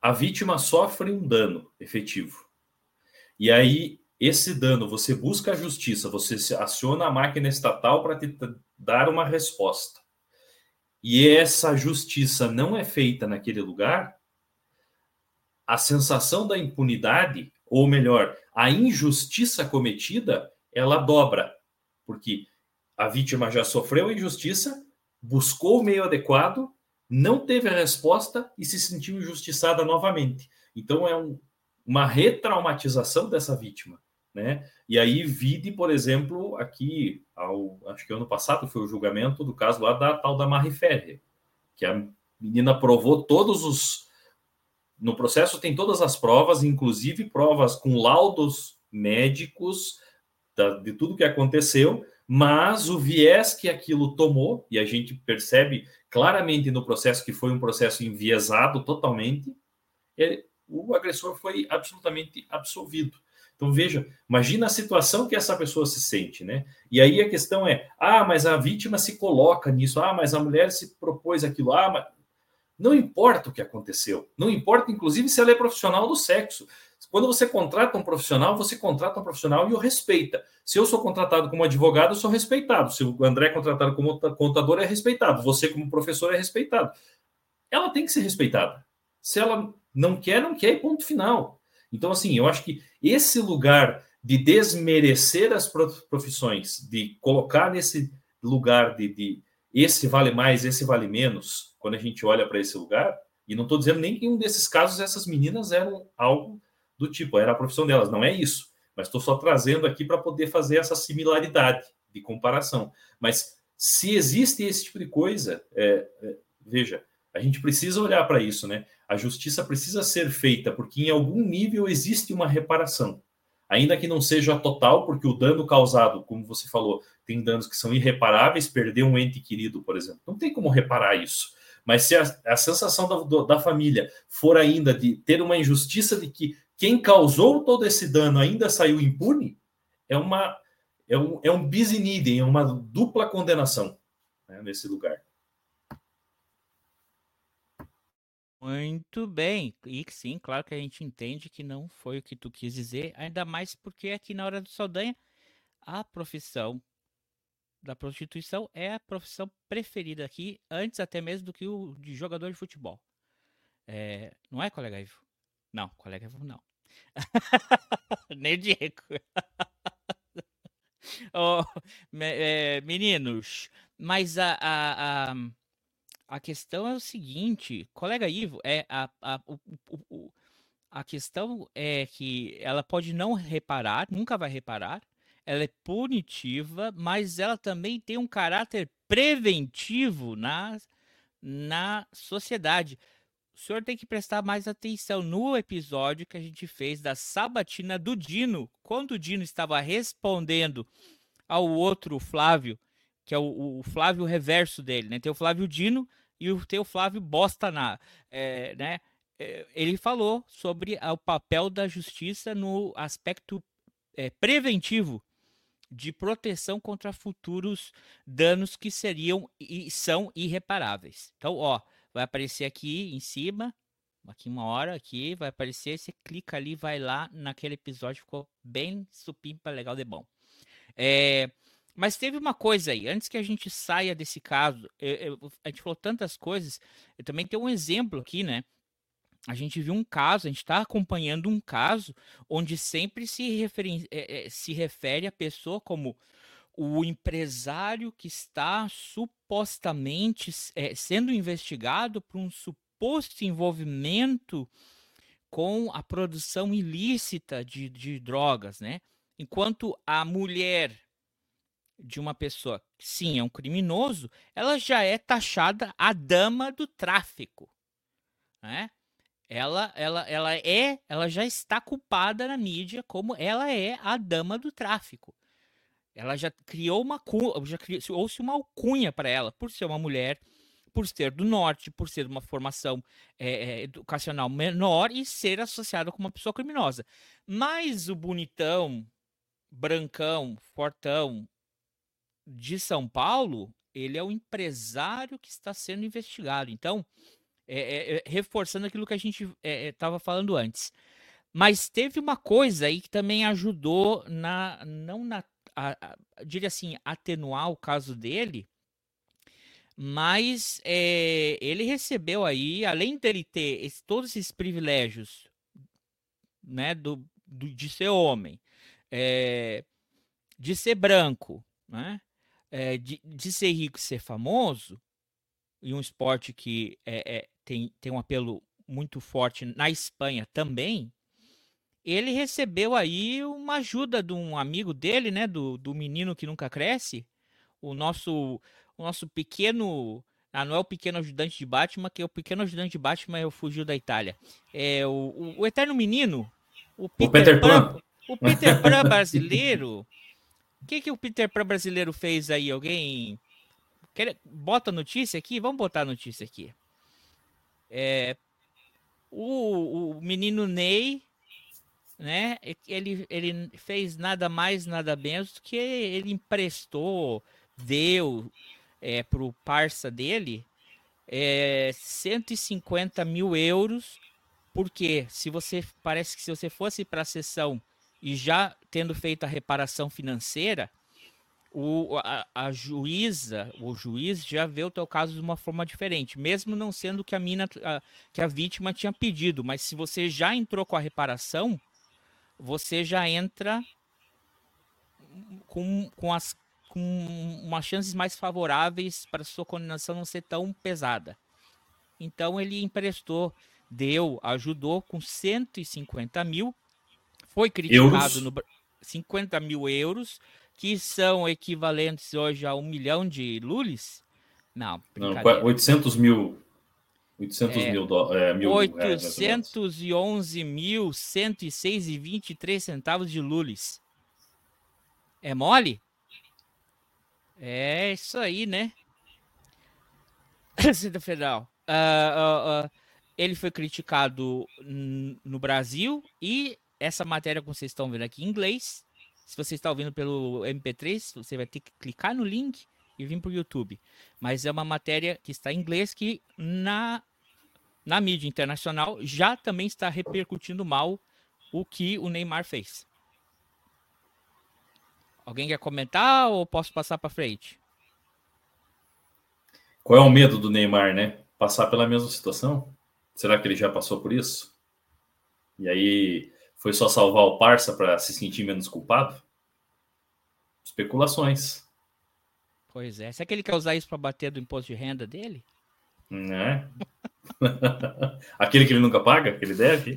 a vítima sofre um dano efetivo, e aí, esse dano, você busca a justiça, você aciona a máquina estatal para te dar uma resposta. E essa justiça não é feita naquele lugar, a sensação da impunidade, ou melhor, a injustiça cometida, ela dobra, porque a vítima já sofreu a injustiça, buscou o meio adequado, não teve a resposta e se sentiu injustiçada novamente. Então é um, uma retraumatização dessa vítima, né? E aí vide, por exemplo, aqui, ao, acho que ano passado foi o julgamento do caso lá da tal da Marie Ferrer, que a menina provou todos os no processo tem todas as provas, inclusive provas com laudos médicos da, de tudo que aconteceu, mas o viés que aquilo tomou, e a gente percebe claramente no processo que foi um processo enviesado totalmente, é, o agressor foi absolutamente absolvido. Então veja, imagina a situação que essa pessoa se sente, né? E aí a questão é: ah, mas a vítima se coloca nisso, ah, mas a mulher se propôs aquilo, ah, mas não importa o que aconteceu, não importa, inclusive, se ela é profissional do sexo. Quando você contrata um profissional, você contrata um profissional e o respeita. Se eu sou contratado como advogado, eu sou respeitado. Se o André é contratado como contador, é respeitado. Você, como professor, é respeitado. Ela tem que ser respeitada. Se ela não quer, não quer, ponto final. Então, assim, eu acho que esse lugar de desmerecer as profissões, de colocar nesse lugar de, de esse vale mais, esse vale menos, quando a gente olha para esse lugar, e não estou dizendo nem que em um desses casos essas meninas eram algo do tipo, era a profissão delas, não é isso. Mas estou só trazendo aqui para poder fazer essa similaridade de comparação. Mas se existe esse tipo de coisa, é, é, veja, a gente precisa olhar para isso, né? A justiça precisa ser feita, porque em algum nível existe uma reparação. Ainda que não seja total, porque o dano causado, como você falou, tem danos que são irreparáveis, perder um ente querido, por exemplo. Não tem como reparar isso. Mas se a, a sensação da, da família for ainda de ter uma injustiça de que quem causou todo esse dano ainda saiu impune, é uma é um, é um bis in idem, é uma dupla condenação né, nesse lugar. Muito bem. E sim, claro que a gente entende que não foi o que tu quis dizer, ainda mais porque aqui na hora do Saldanha, a profissão da prostituição é a profissão preferida aqui, antes até mesmo do que o de jogador de futebol. É, não é, colega Ivo? Não, colega Ivo não. (laughs) Nem o Diego. (laughs) oh, é, meninos, mas a, a, a, a, questão é o seguinte, colega Ivo, é a, a, o, o, a questão é que ela pode não reparar, nunca vai reparar, ela é punitiva, mas ela também tem um caráter preventivo na, na sociedade. O senhor tem que prestar mais atenção no episódio que a gente fez da sabatina do Dino, quando o Dino estava respondendo ao outro Flávio, que é o, o Flávio reverso dele, né? Tem o Flávio Dino e o, tem o Flávio Bosta na, é, né? É, ele falou sobre o papel da justiça no aspecto é, preventivo de proteção contra futuros danos que seriam e são irreparáveis. Então, ó, vai aparecer aqui em cima, aqui uma hora, aqui vai aparecer, você clica ali, vai lá naquele episódio, ficou bem supimpa, legal de bom. É, mas teve uma coisa aí, antes que a gente saia desse caso, eu, eu, a gente falou tantas coisas, eu também tenho um exemplo aqui, né? a gente viu um caso, a gente está acompanhando um caso onde sempre se, refere, é, é, se refere a pessoa como o empresário que está supostamente é, sendo investigado por um suposto envolvimento com a produção ilícita de, de drogas, né? Enquanto a mulher de uma pessoa, sim, é um criminoso, ela já é taxada a dama do tráfico, né? ela, ela, ela é, ela já está culpada na mídia como ela é a dama do tráfico. Ela já criou uma já criou-se uma alcunha para ela por ser uma mulher, por ser do norte, por ser uma formação é, educacional menor e ser associada com uma pessoa criminosa. Mas o bonitão, brancão, fortão de São Paulo, ele é o empresário que está sendo investigado. Então, é, é, é, reforçando aquilo que a gente estava é, é, falando antes. Mas teve uma coisa aí que também ajudou na não na a, a, diria assim atenuar o caso dele, mas é, ele recebeu aí, além dele ter esse, todos esses privilégios, né, do, do de ser homem, é, de ser branco, né, é, de, de ser rico e ser famoso, e um esporte que é, é, tem, tem um apelo muito forte na Espanha também, ele recebeu aí uma ajuda de um amigo dele, né, do, do menino que nunca cresce, o nosso, o nosso pequeno, ah, não é o pequeno ajudante de Batman, que é o pequeno ajudante de Batman, eu fugiu da Itália, é o, o, o eterno menino, o Peter, o Peter Pan, Pan, o Peter Pan (laughs) brasileiro, o que que o Peter Pan brasileiro fez aí? Alguém quer, bota notícia aqui? Vamos botar notícia aqui. É, o, o menino Ney, né? Ele, ele fez nada mais, nada menos do que ele emprestou, deu é, pro parça dele é, 150 mil euros porque se você parece que se você fosse para a sessão e já tendo feito a reparação financeira, o, a, a, juíza, o juiz já vê o teu caso de uma forma diferente, mesmo não sendo que a mina, a, que a vítima tinha pedido, mas se você já entrou com a reparação, você já entra com, com as com umas chances mais favoráveis para sua condenação não ser tão pesada. Então ele emprestou deu, ajudou com 150 mil, foi criticado euros. no 50 mil euros, que são equivalentes hoje a um milhão de lulis. Não, Não 800 mil. 800 é, mil, do, é, mil 811 mil 106,23 centavos de lulis. É mole? É isso aí, né? (laughs) Receita Federal. Uh, uh, uh, ele foi criticado no Brasil e essa matéria que vocês estão vendo aqui em inglês. Se você está ouvindo pelo MP3, você vai ter que clicar no link e vir para o YouTube. Mas é uma matéria que está em inglês que na, na mídia internacional já também está repercutindo mal o que o Neymar fez. Alguém quer comentar ou posso passar para frente? Qual é o medo do Neymar, né? Passar pela mesma situação? Será que ele já passou por isso? E aí foi só salvar o parça para se sentir menos culpado? Especulações. Pois é. Será que ele quer usar isso para bater do imposto de renda dele? Né? (laughs) Aquele que ele nunca paga, que ele deve?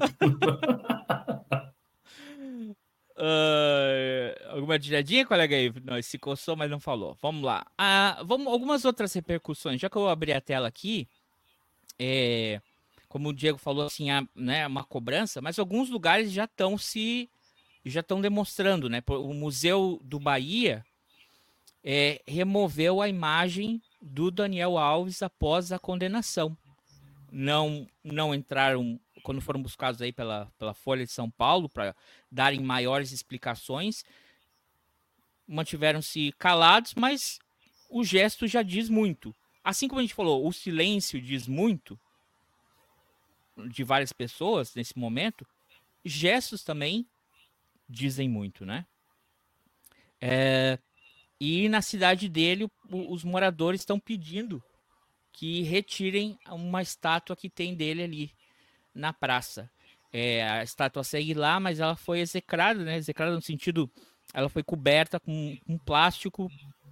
uh, (laughs) alguma tiradinha, colega aí? Não, se coçou, mas não falou. Vamos lá. Uh, vamos, algumas outras repercussões. Já que eu abri a tela aqui, é, como o Diego falou, assim, é né, uma cobrança, mas alguns lugares já estão se já estão demonstrando, né? O Museu do Bahia é, removeu a imagem do Daniel Alves após a condenação. Não não entraram quando foram buscados aí pela, pela Folha de São Paulo para darem maiores explicações, mantiveram-se calados, mas o gesto já diz muito. Assim como a gente falou, o silêncio diz muito de várias pessoas nesse momento, gestos também dizem muito, né? É, e na cidade dele, os moradores estão pedindo que retirem uma estátua que tem dele ali na praça. É, a estátua segue lá, mas ela foi execrada, né? Execrada no sentido, ela foi coberta com um plástico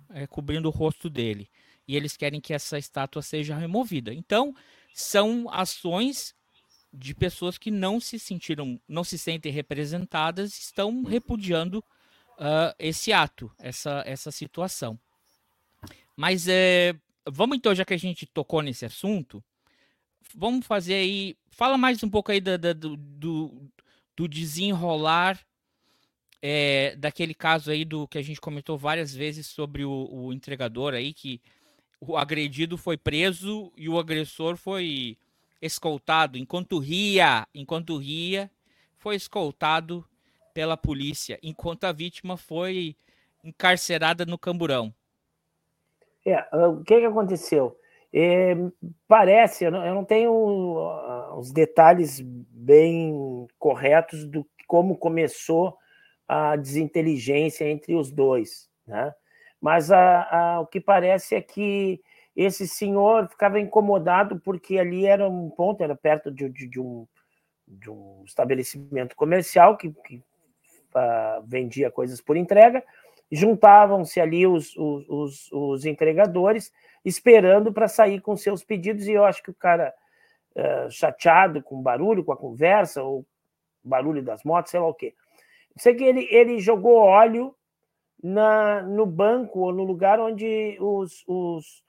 é, cobrindo o rosto dele. E eles querem que essa estátua seja removida. Então, são ações de pessoas que não se sentiram, não se sentem representadas, estão repudiando uh, esse ato, essa, essa situação. Mas é, vamos então, já que a gente tocou nesse assunto, vamos fazer aí, fala mais um pouco aí do, do, do desenrolar é, daquele caso aí do que a gente comentou várias vezes sobre o, o entregador aí que o agredido foi preso e o agressor foi escoltado enquanto ria, enquanto ria, foi escoltado pela polícia, enquanto a vítima foi encarcerada no camburão. É, ah, o que, que aconteceu? É, parece, eu não, eu não tenho uh, os detalhes bem corretos do como começou a desinteligência entre os dois, né? Mas a, o que parece é que esse senhor ficava incomodado porque ali era um ponto, era perto de, de, de um, de um estabelecimento comercial que, que uh, vendia coisas por entrega. Juntavam-se ali os, os, os, os, entregadores esperando para sair com seus pedidos, e eu acho que o cara uh, chateado com o barulho, com a conversa, ou barulho das motos, sei lá o quê. Sei que ele, ele jogou óleo na, no banco ou no lugar onde os, os,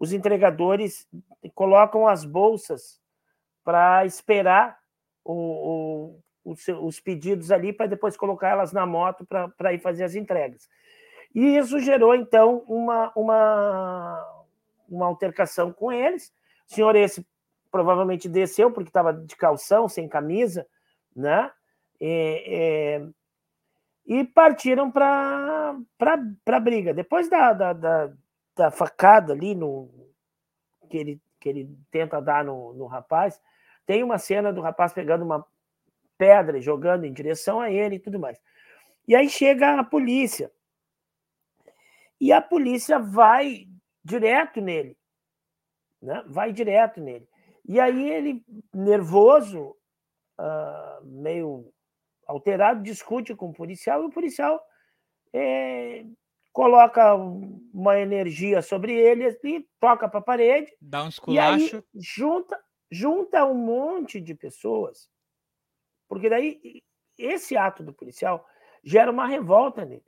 os entregadores colocam as bolsas para esperar o, o, os pedidos ali para depois colocar elas na moto para ir fazer as entregas. E isso gerou, então, uma, uma, uma altercação com eles. O senhor esse provavelmente desceu porque estava de calção, sem camisa, né? E, e partiram para a briga. Depois da, da, da da facada ali no que ele, que ele tenta dar no, no rapaz, tem uma cena do rapaz pegando uma pedra e jogando em direção a ele e tudo mais. E aí chega a polícia. E a polícia vai direto nele. Né? Vai direto nele. E aí ele, nervoso, uh, meio alterado, discute com o policial, e o policial é, coloca uma energia sobre ele e toca para a parede. Dá um esculacho. E aí junta, junta um monte de pessoas, porque daí esse ato do policial gera uma revolta nele.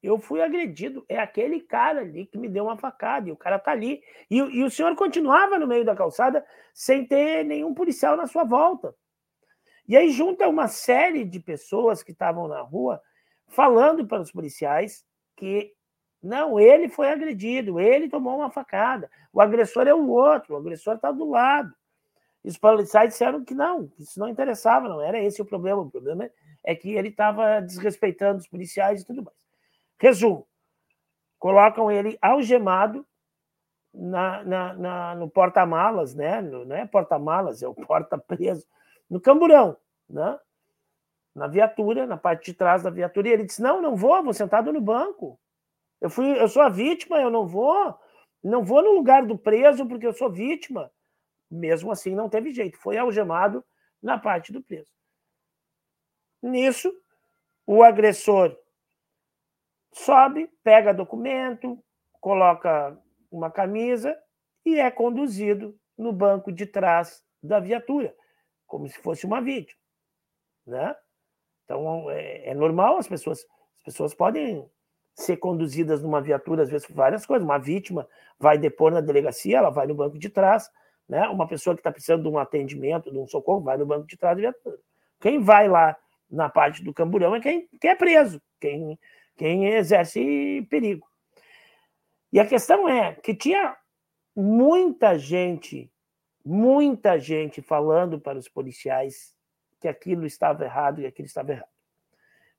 Eu fui agredido, é aquele cara ali que me deu uma facada, e o cara tá ali. E, e o senhor continuava no meio da calçada sem ter nenhum policial na sua volta. E aí junta uma série de pessoas que estavam na rua falando para os policiais que não, ele foi agredido, ele tomou uma facada, o agressor é o outro, o agressor está do lado. E os policiais disseram que não, isso não interessava, não era esse o problema. O problema é que ele estava desrespeitando os policiais e tudo mais. Resumo: colocam ele algemado na, na, na no porta-malas, né? No, não é porta-malas, é o porta-preso, no camburão, né? Na viatura, na parte de trás da viatura. E ele disse: Não, não vou, vou sentado no banco. Eu, fui, eu sou a vítima, eu não vou. Não vou no lugar do preso porque eu sou vítima. Mesmo assim, não teve jeito. Foi algemado na parte do preso. Nisso, o agressor sobe, pega documento, coloca uma camisa e é conduzido no banco de trás da viatura, como se fosse uma vítima, né? Então é, é normal as pessoas, as pessoas podem ser conduzidas numa viatura às vezes por várias coisas. Uma vítima vai depor na delegacia, ela vai no banco de trás, né? Uma pessoa que está precisando de um atendimento, de um socorro, vai no banco de trás da viatura. Quem vai lá na parte do camburão é quem, quem é preso, quem quem exerce perigo. E a questão é que tinha muita gente, muita gente falando para os policiais que aquilo estava errado e aquilo estava errado.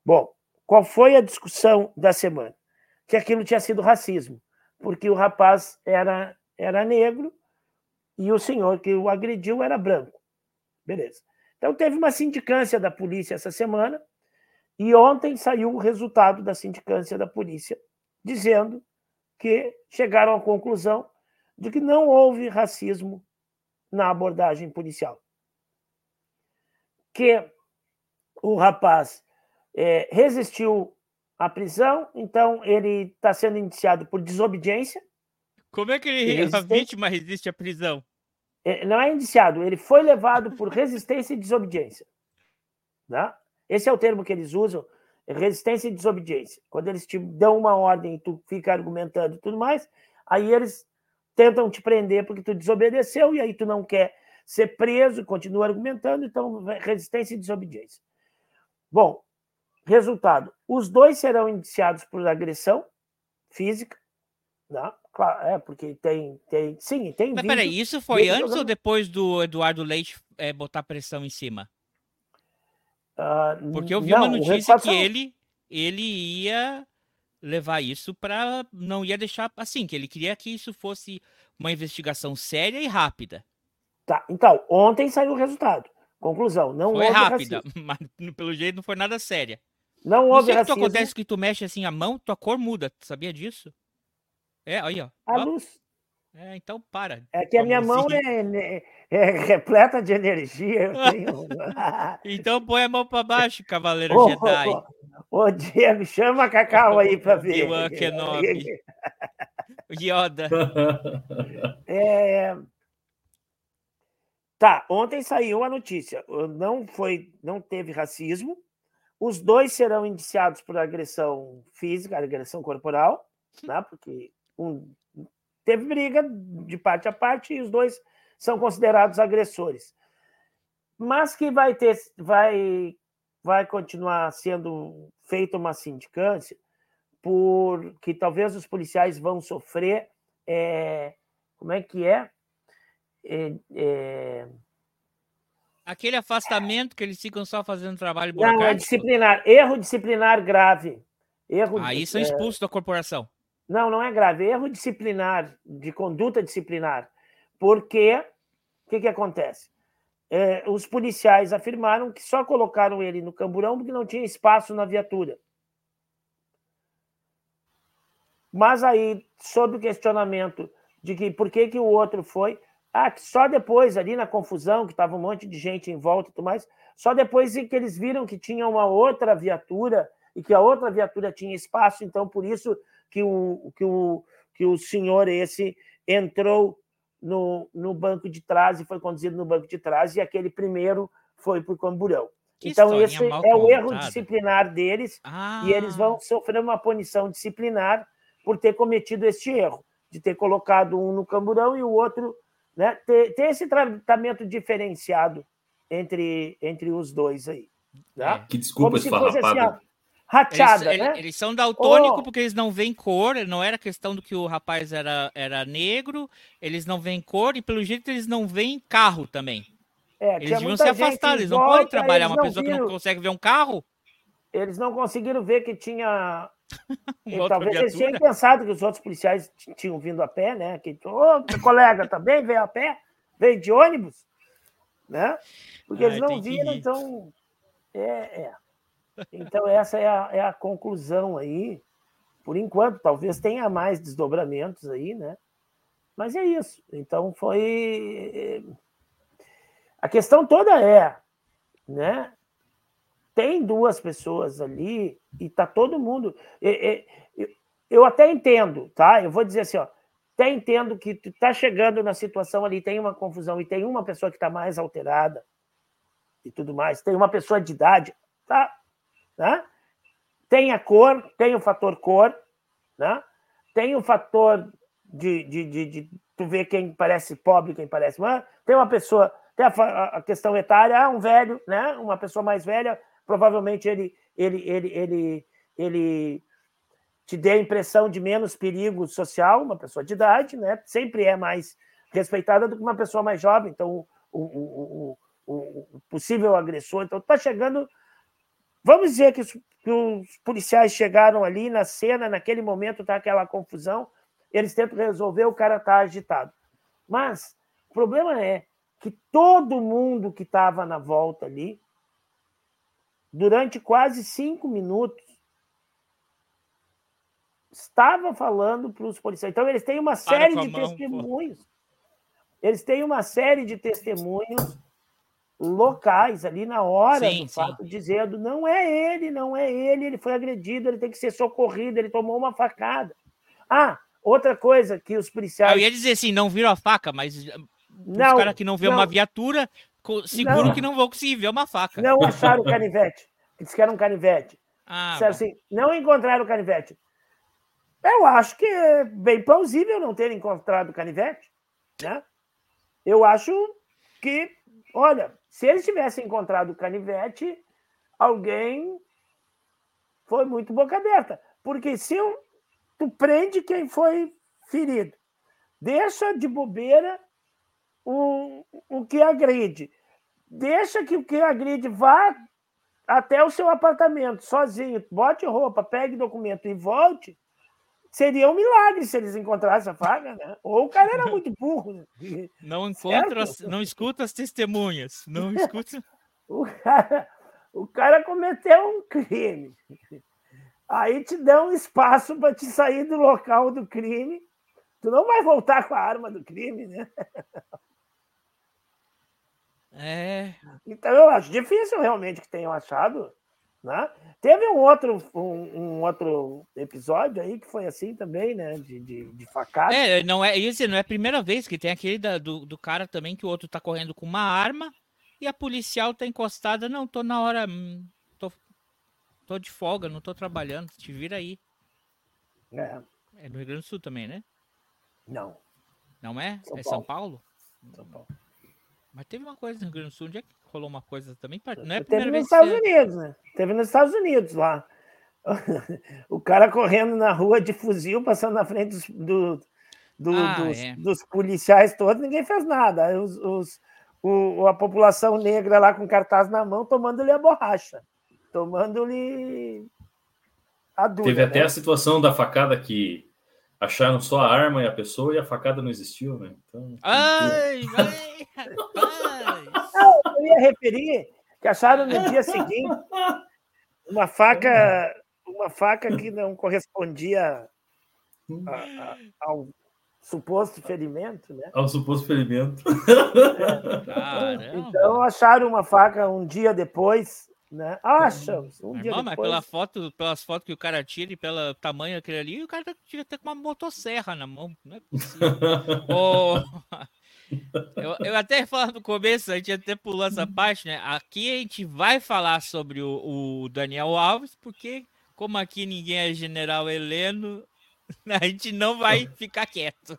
Bom, qual foi a discussão da semana? Que aquilo tinha sido racismo, porque o rapaz era, era negro e o senhor que o agrediu era branco. Beleza. Então teve uma sindicância da polícia essa semana e ontem saiu o resultado da sindicância da polícia, dizendo que chegaram à conclusão de que não houve racismo na abordagem policial. Que o rapaz é, resistiu à prisão, então ele está sendo indiciado por desobediência. Como é que ele, a vítima resiste à prisão? É, não é indiciado, ele foi levado por resistência e desobediência. Né? Esse é o termo que eles usam, resistência e desobediência. Quando eles te dão uma ordem e tu fica argumentando e tudo mais, aí eles tentam te prender porque tu desobedeceu e aí tu não quer ser preso continua argumentando, então resistência e desobediência. Bom, resultado: os dois serão indiciados por agressão física, né? Claro, é, porque tem, tem sim, tem. Mas peraí, isso foi antes jogando... ou depois do Eduardo Leite é, botar pressão em cima? Uh, Porque eu vi não, uma notícia que ele, ele ia levar isso para. Não ia deixar assim, que ele queria que isso fosse uma investigação séria e rápida. Tá, então, ontem saiu o resultado. Conclusão, não foi houve rápida, racismo. (laughs) mas pelo jeito não foi nada séria. Não houve não racismo. que acontece que tu mexe assim a mão, tua cor muda. Tu sabia disso? É, aí, ó. A ó. luz. É, então para. É que a minha mão é, é, repleta de energia. (laughs) Tenho... (laughs) então põe a mão para baixo, Cavaleiro ô, Jedi. Ô, ô, Diego, chama a Cacau aí para ver. Kenobi. Yoda. É... Tá, ontem saiu a notícia. Não foi, não teve racismo. Os dois serão indiciados por agressão física, agressão corporal, né? Porque um teve briga de parte a parte e os dois são considerados agressores. Mas que vai ter, vai, vai continuar sendo feita uma sindicância, porque talvez os policiais vão sofrer. É, como é que é? É, é... Aquele afastamento que eles ficam só fazendo trabalho burocrático? Não, é disciplinar. Erro disciplinar grave. Erro Aí são é. expulsos da corporação. Não, não é grave. Erro disciplinar, de conduta disciplinar. Porque o que, que acontece? é, os policiais afirmaram que só colocaram ele no camburão porque não tinha espaço na viatura. Mas aí, sob o questionamento de que por que, que o outro foi, ah, que só depois, ali na confusão, que estava um monte de gente em volta e tudo mais, só depois que eles viram que tinha uma outra viatura e que a outra viatura tinha espaço, então por isso que o, que o, que o senhor esse entrou no, no banco de trás e foi conduzido no banco de trás, e aquele primeiro foi para o camburão. Que então, esse é contada. o erro disciplinar deles, ah. e eles vão sofrer uma punição disciplinar por ter cometido este erro, de ter colocado um no camburão e o outro, né, ter, ter esse tratamento diferenciado entre, entre os dois aí. Tá? É. Que desculpa esfarrapada. Assim, rachada, eles, né? Eles são daltônicos oh. porque eles não veem cor, não era questão do que o rapaz era, era negro, eles não veem cor e pelo jeito eles não veem carro também. É, eles deviam se afastar, eles não volta, podem trabalhar uma pessoa viram. que não consegue ver um carro. Eles não conseguiram ver que tinha. (laughs) talvez eles tenham pensado que os outros policiais tinham vindo a pé, né? Que, ô, oh, colega também veio a pé, veio de ônibus, né? Porque ah, eles não viram, então. É, é. Então, essa é a, é a conclusão aí. Por enquanto, talvez tenha mais desdobramentos aí, né? Mas é isso. Então, foi. A questão toda é, né? Tem duas pessoas ali e tá todo mundo. Eu até entendo, tá? Eu vou dizer assim, ó. Até entendo que tu tá chegando na situação ali, tem uma confusão e tem uma pessoa que está mais alterada e tudo mais, tem uma pessoa de idade, tá? Né? Tem a cor, tem o fator cor, né? tem o fator de, de, de, de tu ver quem parece pobre, quem parece. Mas tem uma pessoa, tem a, a, questão etária, ah, um velho, né? uma pessoa mais velha, provavelmente ele, ele, ele, ele, ele te dê a impressão de menos perigo social, uma pessoa de idade, né? sempre é mais respeitada do que uma pessoa mais jovem. Então, o, o, o, o possível agressor. Então, está chegando Vamos dizer que os, que os, policiais chegaram ali na cena, naquele momento está aquela confusão, eles tentam resolver, o cara está agitado. Mas o problema é que todo mundo que estava na volta ali, durante quase cinco minutos, estava falando para os policiais. Então, eles têm uma série de mão, testemunhos. Pô. Eles têm uma série de testemunhos locais ali na hora sim, do fato, sim. dizendo não é ele, não é ele, ele foi agredido, ele tem que ser socorrido, ele tomou uma facada. Ah, outra coisa que os policiais. Eu ia dizer assim, não viram a faca, mas não, os caras que não vê não, uma viatura, seguro não, que não vão conseguir ver uma faca. Não acharam o canivete. Eles que era um canivete. Ah, Disseram assim, não encontraram o canivete. Eu acho que é bem plausível não ter encontrado o canivete. Né? Eu acho que, olha, se eles tivessem encontrado o canivete, alguém foi muito boca aberta. Porque se eu, tu prende quem foi ferido, deixa de bobeira o, o que agride, deixa que o que agride vá até o seu apartamento sozinho, bote roupa, pegue documento e volte, Seria um milagre se eles encontrassem a faca, né? Ou o cara era muito burro. Né? (laughs) Não encontra, não escuta as testemunhas. Não (laughs) escuta. o, cara, o cara cometeu um crime. Aí te dá um espaço para te sair do local do crime. Tu não vai voltar com a arma do crime, né? (laughs) É. Então eu acho difícil realmente que tenham achado né? Teve um outro, um, um, outro episódio aí que foi assim também, né? De, de, de facada. É, não é isso, não é a primeira vez que tem aquele da, do, do cara também que o outro tá correndo com uma arma e a policial tá encostada. Não, tô na hora. Hum, tô, tô de folga, não tô trabalhando. Te vira aí. É. É no Rio Grande do Sul também, né? Não. Não é? São é Paulo. São Paulo? São Paulo. Mas teve uma coisa no Rio Grande do Sul, onde é que rolou uma coisa também? Não é Teve nos Estados que... Unidos, né? Teve nos Estados Unidos lá. (laughs) o cara correndo na rua de fuzil, passando na frente dos, do, do, ah, dos, é. dos, policiais todos, ninguém fez nada. Os, os, o, a população negra lá com cartaz na mão, tomando-lhe a borracha, tomando-lhe a dúvida. Teve até né? a situação da facada que Acharam só a arma e a pessoa e a facada não existiu, né? Então, Ai, vai, rapaz. (laughs) Eu ia referir que acharam no dia seguinte uma faca, uma faca que não correspondia a- a- ao suposto ferimento, né? Ao suposto ferimento. Caramba. Então acharam uma faca um dia depois, né? Achamos um irmão, mas pela foto, pelas fotos que o cara tira e pelo tamanho daquele ali, o cara devia ter com uma motosserra na mão. Não é possível. (laughs) Ô, (laughs) eu, eu até falando no começo, a gente até pulou essa parte, né? Aqui a gente vai falar sobre o, o Daniel Alves, porque como aqui ninguém é general Heleno, (laughs) a gente não vai ficar quieto.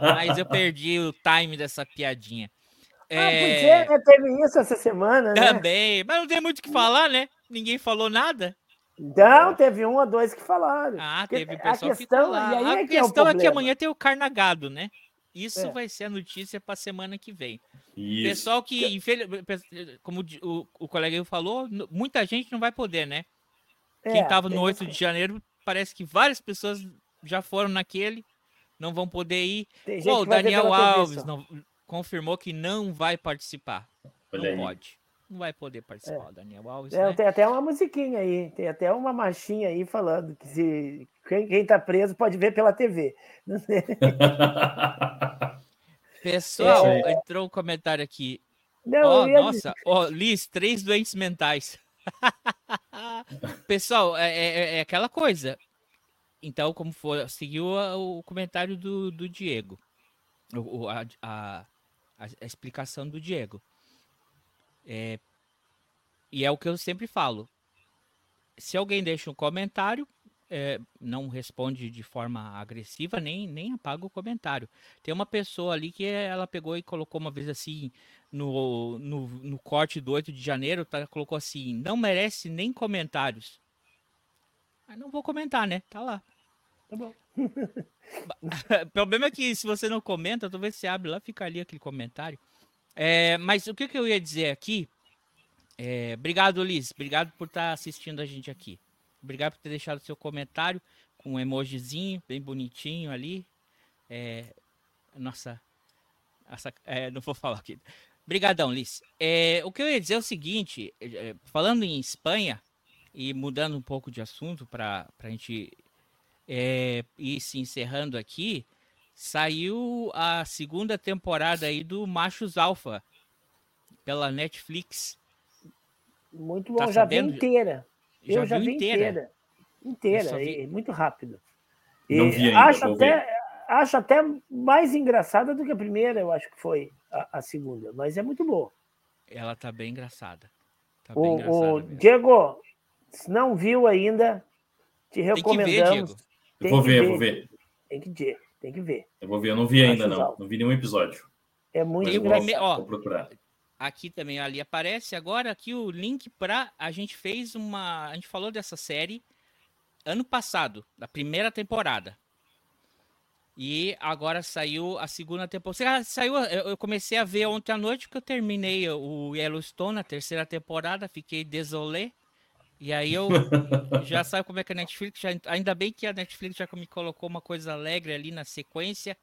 Mas eu perdi o time dessa piadinha. Ah, É, podia, né? Teve isso essa semana, né? Também, mas não tem muito o que falar, né? Ninguém falou nada. Não, teve um ou dois que falaram. Ah, Porque teve a pessoal que questão, ficou lá. e aí A é que é questão é, que problema. amanhã tem o carnagado, né? Isso É. vai ser a notícia para semana que vem. Isso. Pessoal que, infeliz- como o o, colega aí falou, muita gente não vai poder, né? Quem É, estava no tem 8 essa- de janeiro, parece que várias pessoas já foram naquele, não vão poder ir. Pô, o que Daniel Alves não- confirmou que não vai participar. Olha não aí. pode. Não vai poder participar, o Daniel Alves. É, né? Tem até uma musiquinha aí, tem até uma marchinha aí falando que se quem, quem tá preso pode ver pela TV. Não sei. Pessoal, É. entrou um comentário aqui. Não, ia nossa, ó, Liz, três doentes mentais. (laughs) Pessoal, é, é- é aquela coisa. Então, como for, seguiu o comentário do, do Diego. O- o- a, a- a- a explicação do Diego. É, e é o que eu sempre falo. Se alguém deixa um comentário, é, não responde de forma agressiva, nem, nem apaga o comentário. Tem uma pessoa ali que ela pegou e colocou uma vez assim, no, no, no corte do 8 de janeiro, tá, colocou assim, não merece nem comentários. Mas não vou comentar, né? Tá lá. Tá bom. (laughs) (laughs) O problema é que se você não comenta, talvez você abre lá, fica ali aquele comentário. É, mas o que, que eu ia dizer aqui? É, obrigado, Liz. Obrigado por estar assistindo a gente aqui. Obrigado por ter deixado seu comentário com um emojizinho bem bonitinho ali. É, nossa, essa- é, não vou falar aqui. Obrigadão, Liz. É, o que eu ia dizer é o seguinte, é, falando em Espanha e mudando um pouco de assunto para a gente é, ir se encerrando aqui, saiu a segunda temporada aí do Machos Alfa pela Netflix. Muito Tá bom, já vi sabendo? inteira. Já eu já vi inteira? inteira. Vi- e muito rápido. Não E vi ainda, acho até, acho até mais engraçada do que a primeira, eu acho que foi a, a segunda, mas é muito boa. Ela tá bem engraçada. Tá bem O, engraçada o. Diego, se não viu ainda, te Tem que ver, recomendamos. Diego. Eu Tem vou que ver, eu vou ver. Tem que ver, tem que ver. Eu vou ver. Eu não vi ainda, não. Não vi nenhum episódio. É muito engraçado. ó, Vou procurar. aqui também ali aparece agora aqui o link para a gente fez uma, a gente falou dessa série ano passado, da primeira temporada. E agora saiu a segunda temporada. Ah, Saiu, eu comecei a ver ontem à noite porque eu terminei o Yellowstone, a terceira temporada, fiquei desolé. E aí eu (laughs) já sabe como é que a Netflix, já, ainda bem que a Netflix já me colocou uma coisa alegre ali na sequência.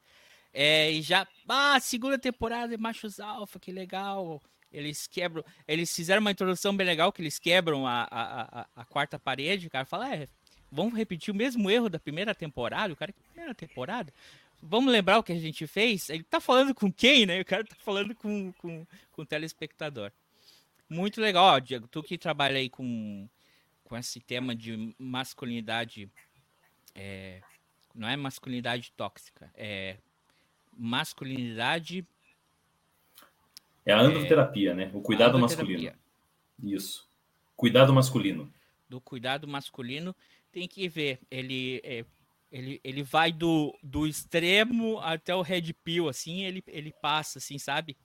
É, e já, ah, segunda temporada de Machos Alfa, que legal. Eles quebram, eles fizeram uma introdução bem legal, que eles quebram a, a, a, a quarta parede. O cara fala, é, vamos repetir o mesmo erro da primeira temporada. O cara, que primeira temporada? Vamos lembrar o que a gente fez? Ele tá falando com quem, né? O cara tá falando com, com, com o telespectador. Muito legal, ó, Diego. Tu que trabalha aí com, com esse tema de masculinidade. é, não é masculinidade tóxica, é masculinidade. É a androterapia, né? O cuidado masculino. Isso. Cuidado masculino. do cuidado masculino, tem que ver. Ele, é, ele, ele vai do, do extremo até o red pill, assim, ele, ele passa, assim, sabe?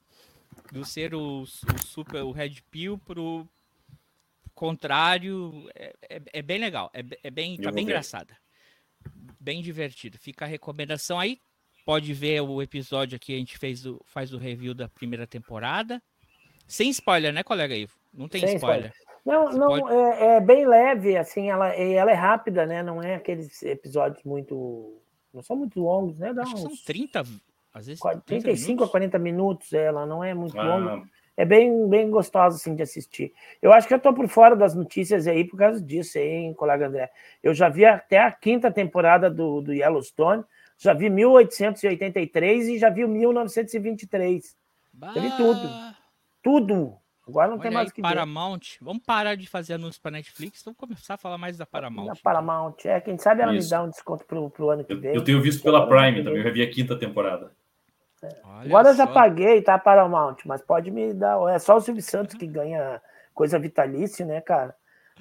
Do ser o, o super, o red pill pro contrário. É, é, é bem legal, é, é bem, tá bem ver. engraçada. Bem divertido. Fica a recomendação aí. Pode ver o episódio aqui, a gente fez o, faz o review da primeira temporada. Sem spoiler, né, colega Ivo? Não tem Sem spoiler. Não, Você não, pode- é, é bem leve, assim, ela, ela é rápida, né? Não é aqueles episódios muito. Não são muito longos, né? Dá Acho que são uns 30, às vezes. 40, 30 35 a minutos. 40 minutos, ela não é muito longa. É bem, bem gostosa, assim, de assistir. Eu acho que eu tô por fora das notícias aí por causa disso, hein, colega André? Eu já vi até a quinta temporada do, do Yellowstone, já vi 1883 e já vi o 1923. Teve tudo. Bah, Tudo. Agora não olha tem mais aí, o que ver. Paramount. Vamos parar de fazer anúncios para Netflix, vamos começar a falar mais da Paramount. Na Paramount. É, quem sabe ela Isso. me dá um desconto pro, pro ano que eu, vem. eu tenho visto pela Prime também, eu já vi a quinta temporada. Olha Agora eu já paguei, tá, Paramount, mas pode me dar. É só o Silvio Santos que ganha coisa vitalícia, né, cara?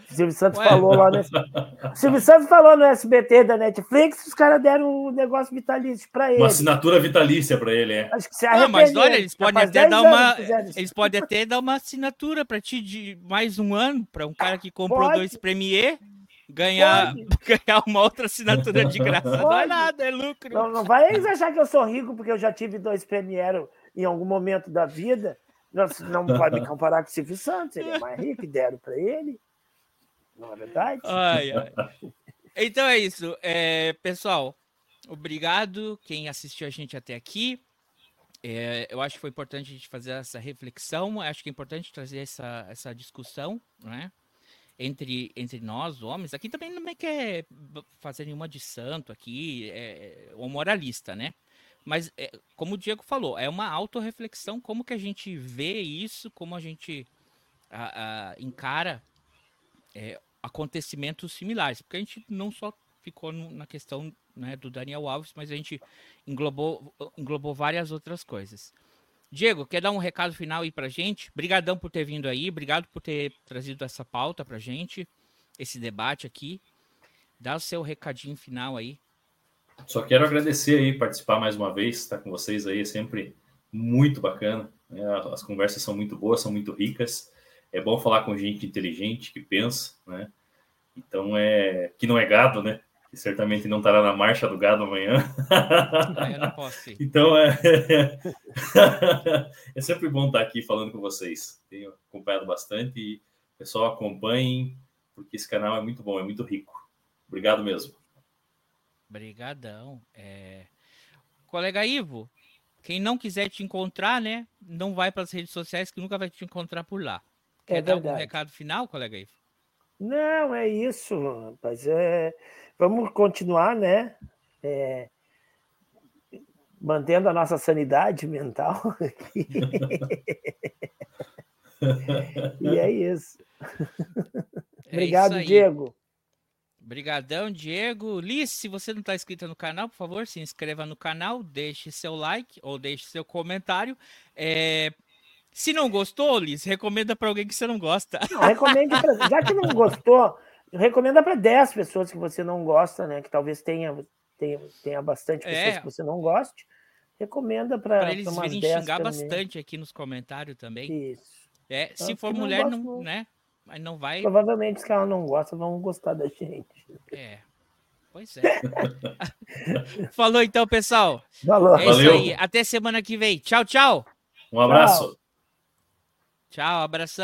O Silvio Santos Ué. falou lá no. O Silvio Santos falou no SBT da Netflix, os caras deram um negócio vitalício pra ele. Uma assinatura vitalícia para ele, é. Acho que se Ah, mas olha, eles podem até 10 dar uma. Eles podem até dar uma assinatura para ti de mais um ano, para um cara que comprou Pode. dois Premier ganhar, Pode. (laughs) ganhar uma outra assinatura de graça. Não é Pode. nada, é lucro. Não, não vai eles achar que eu sou rico porque eu já tive dois Premiere em algum momento da vida. Não, não pode me comparar com o Silvio Santos, ele é mais rico e deram para ele. Não é verdade? Ai, ai. Então é isso. É, pessoal, obrigado quem assistiu a gente até aqui. É, eu acho que foi importante a gente fazer essa reflexão. Acho que é importante trazer essa, essa discussão, né? Entre, entre nós, homens. Aqui também não é quer fazer nenhuma de santo aqui, é, ou moralista, né? Mas, é, como o Diego falou, é uma autorreflexão, como que a gente vê isso, como a gente a- a, encara é, acontecimentos similares, porque a gente não só ficou no- na questão né, do Daniel Alves, mas a gente englobou, englobou várias outras coisas. Diego, quer dar um recado final aí pra gente? Obrigadão por ter vindo aí, obrigado por ter trazido essa pauta pra gente, esse debate aqui. Dá o seu recadinho final aí. Só quero agradecer aí, participar mais uma vez, estar com vocês aí é sempre muito bacana. né? As conversas são muito boas, são muito ricas. É bom falar com gente inteligente, que pensa, né? Então é que não é gado, né? Que certamente não estará na marcha do gado amanhã. (laughs) Eu não posso ir. Então é (laughs) é sempre bom estar aqui falando com vocês. Tenho acompanhado bastante e pessoal acompanhem porque esse canal é muito bom, é muito rico. Obrigado mesmo. Brigadão. É... Colega Ivo, quem não quiser te encontrar, né, não vai para as redes sociais que nunca vai te encontrar por lá. Quer É dar algum verdade. recado final, colega Ivo? Não, é isso, rapaz. É... Vamos continuar, né? É, Mantendo a nossa sanidade mental. (laughs) aqui. e é isso. É Obrigado, isso. Diego. Obrigadão, Diego. Liz, se você não está inscrito no canal, por favor, se inscreva no canal, deixe seu like ou deixe seu comentário. É, Se não gostou, Liz, recomenda para alguém que você não gosta. Não, recomende pra... Já que não gostou, recomenda para 10 pessoas que você não gosta, né? Que talvez tenha, tenha, tenha bastante pessoas É. que você não goste. Recomenda para Para eles umas virem 10 xingar também. bastante aqui nos comentários também. Isso. É, se Então, for que não mulher, não, não. né? Mas não vai. Provavelmente os que ela não gosta vão gostar da gente. É. Pois é. (laughs) Falou então, pessoal. Valeu. É isso Valeu. aí. Até semana que vem. Tchau, tchau. Um abraço. Tchau, abração.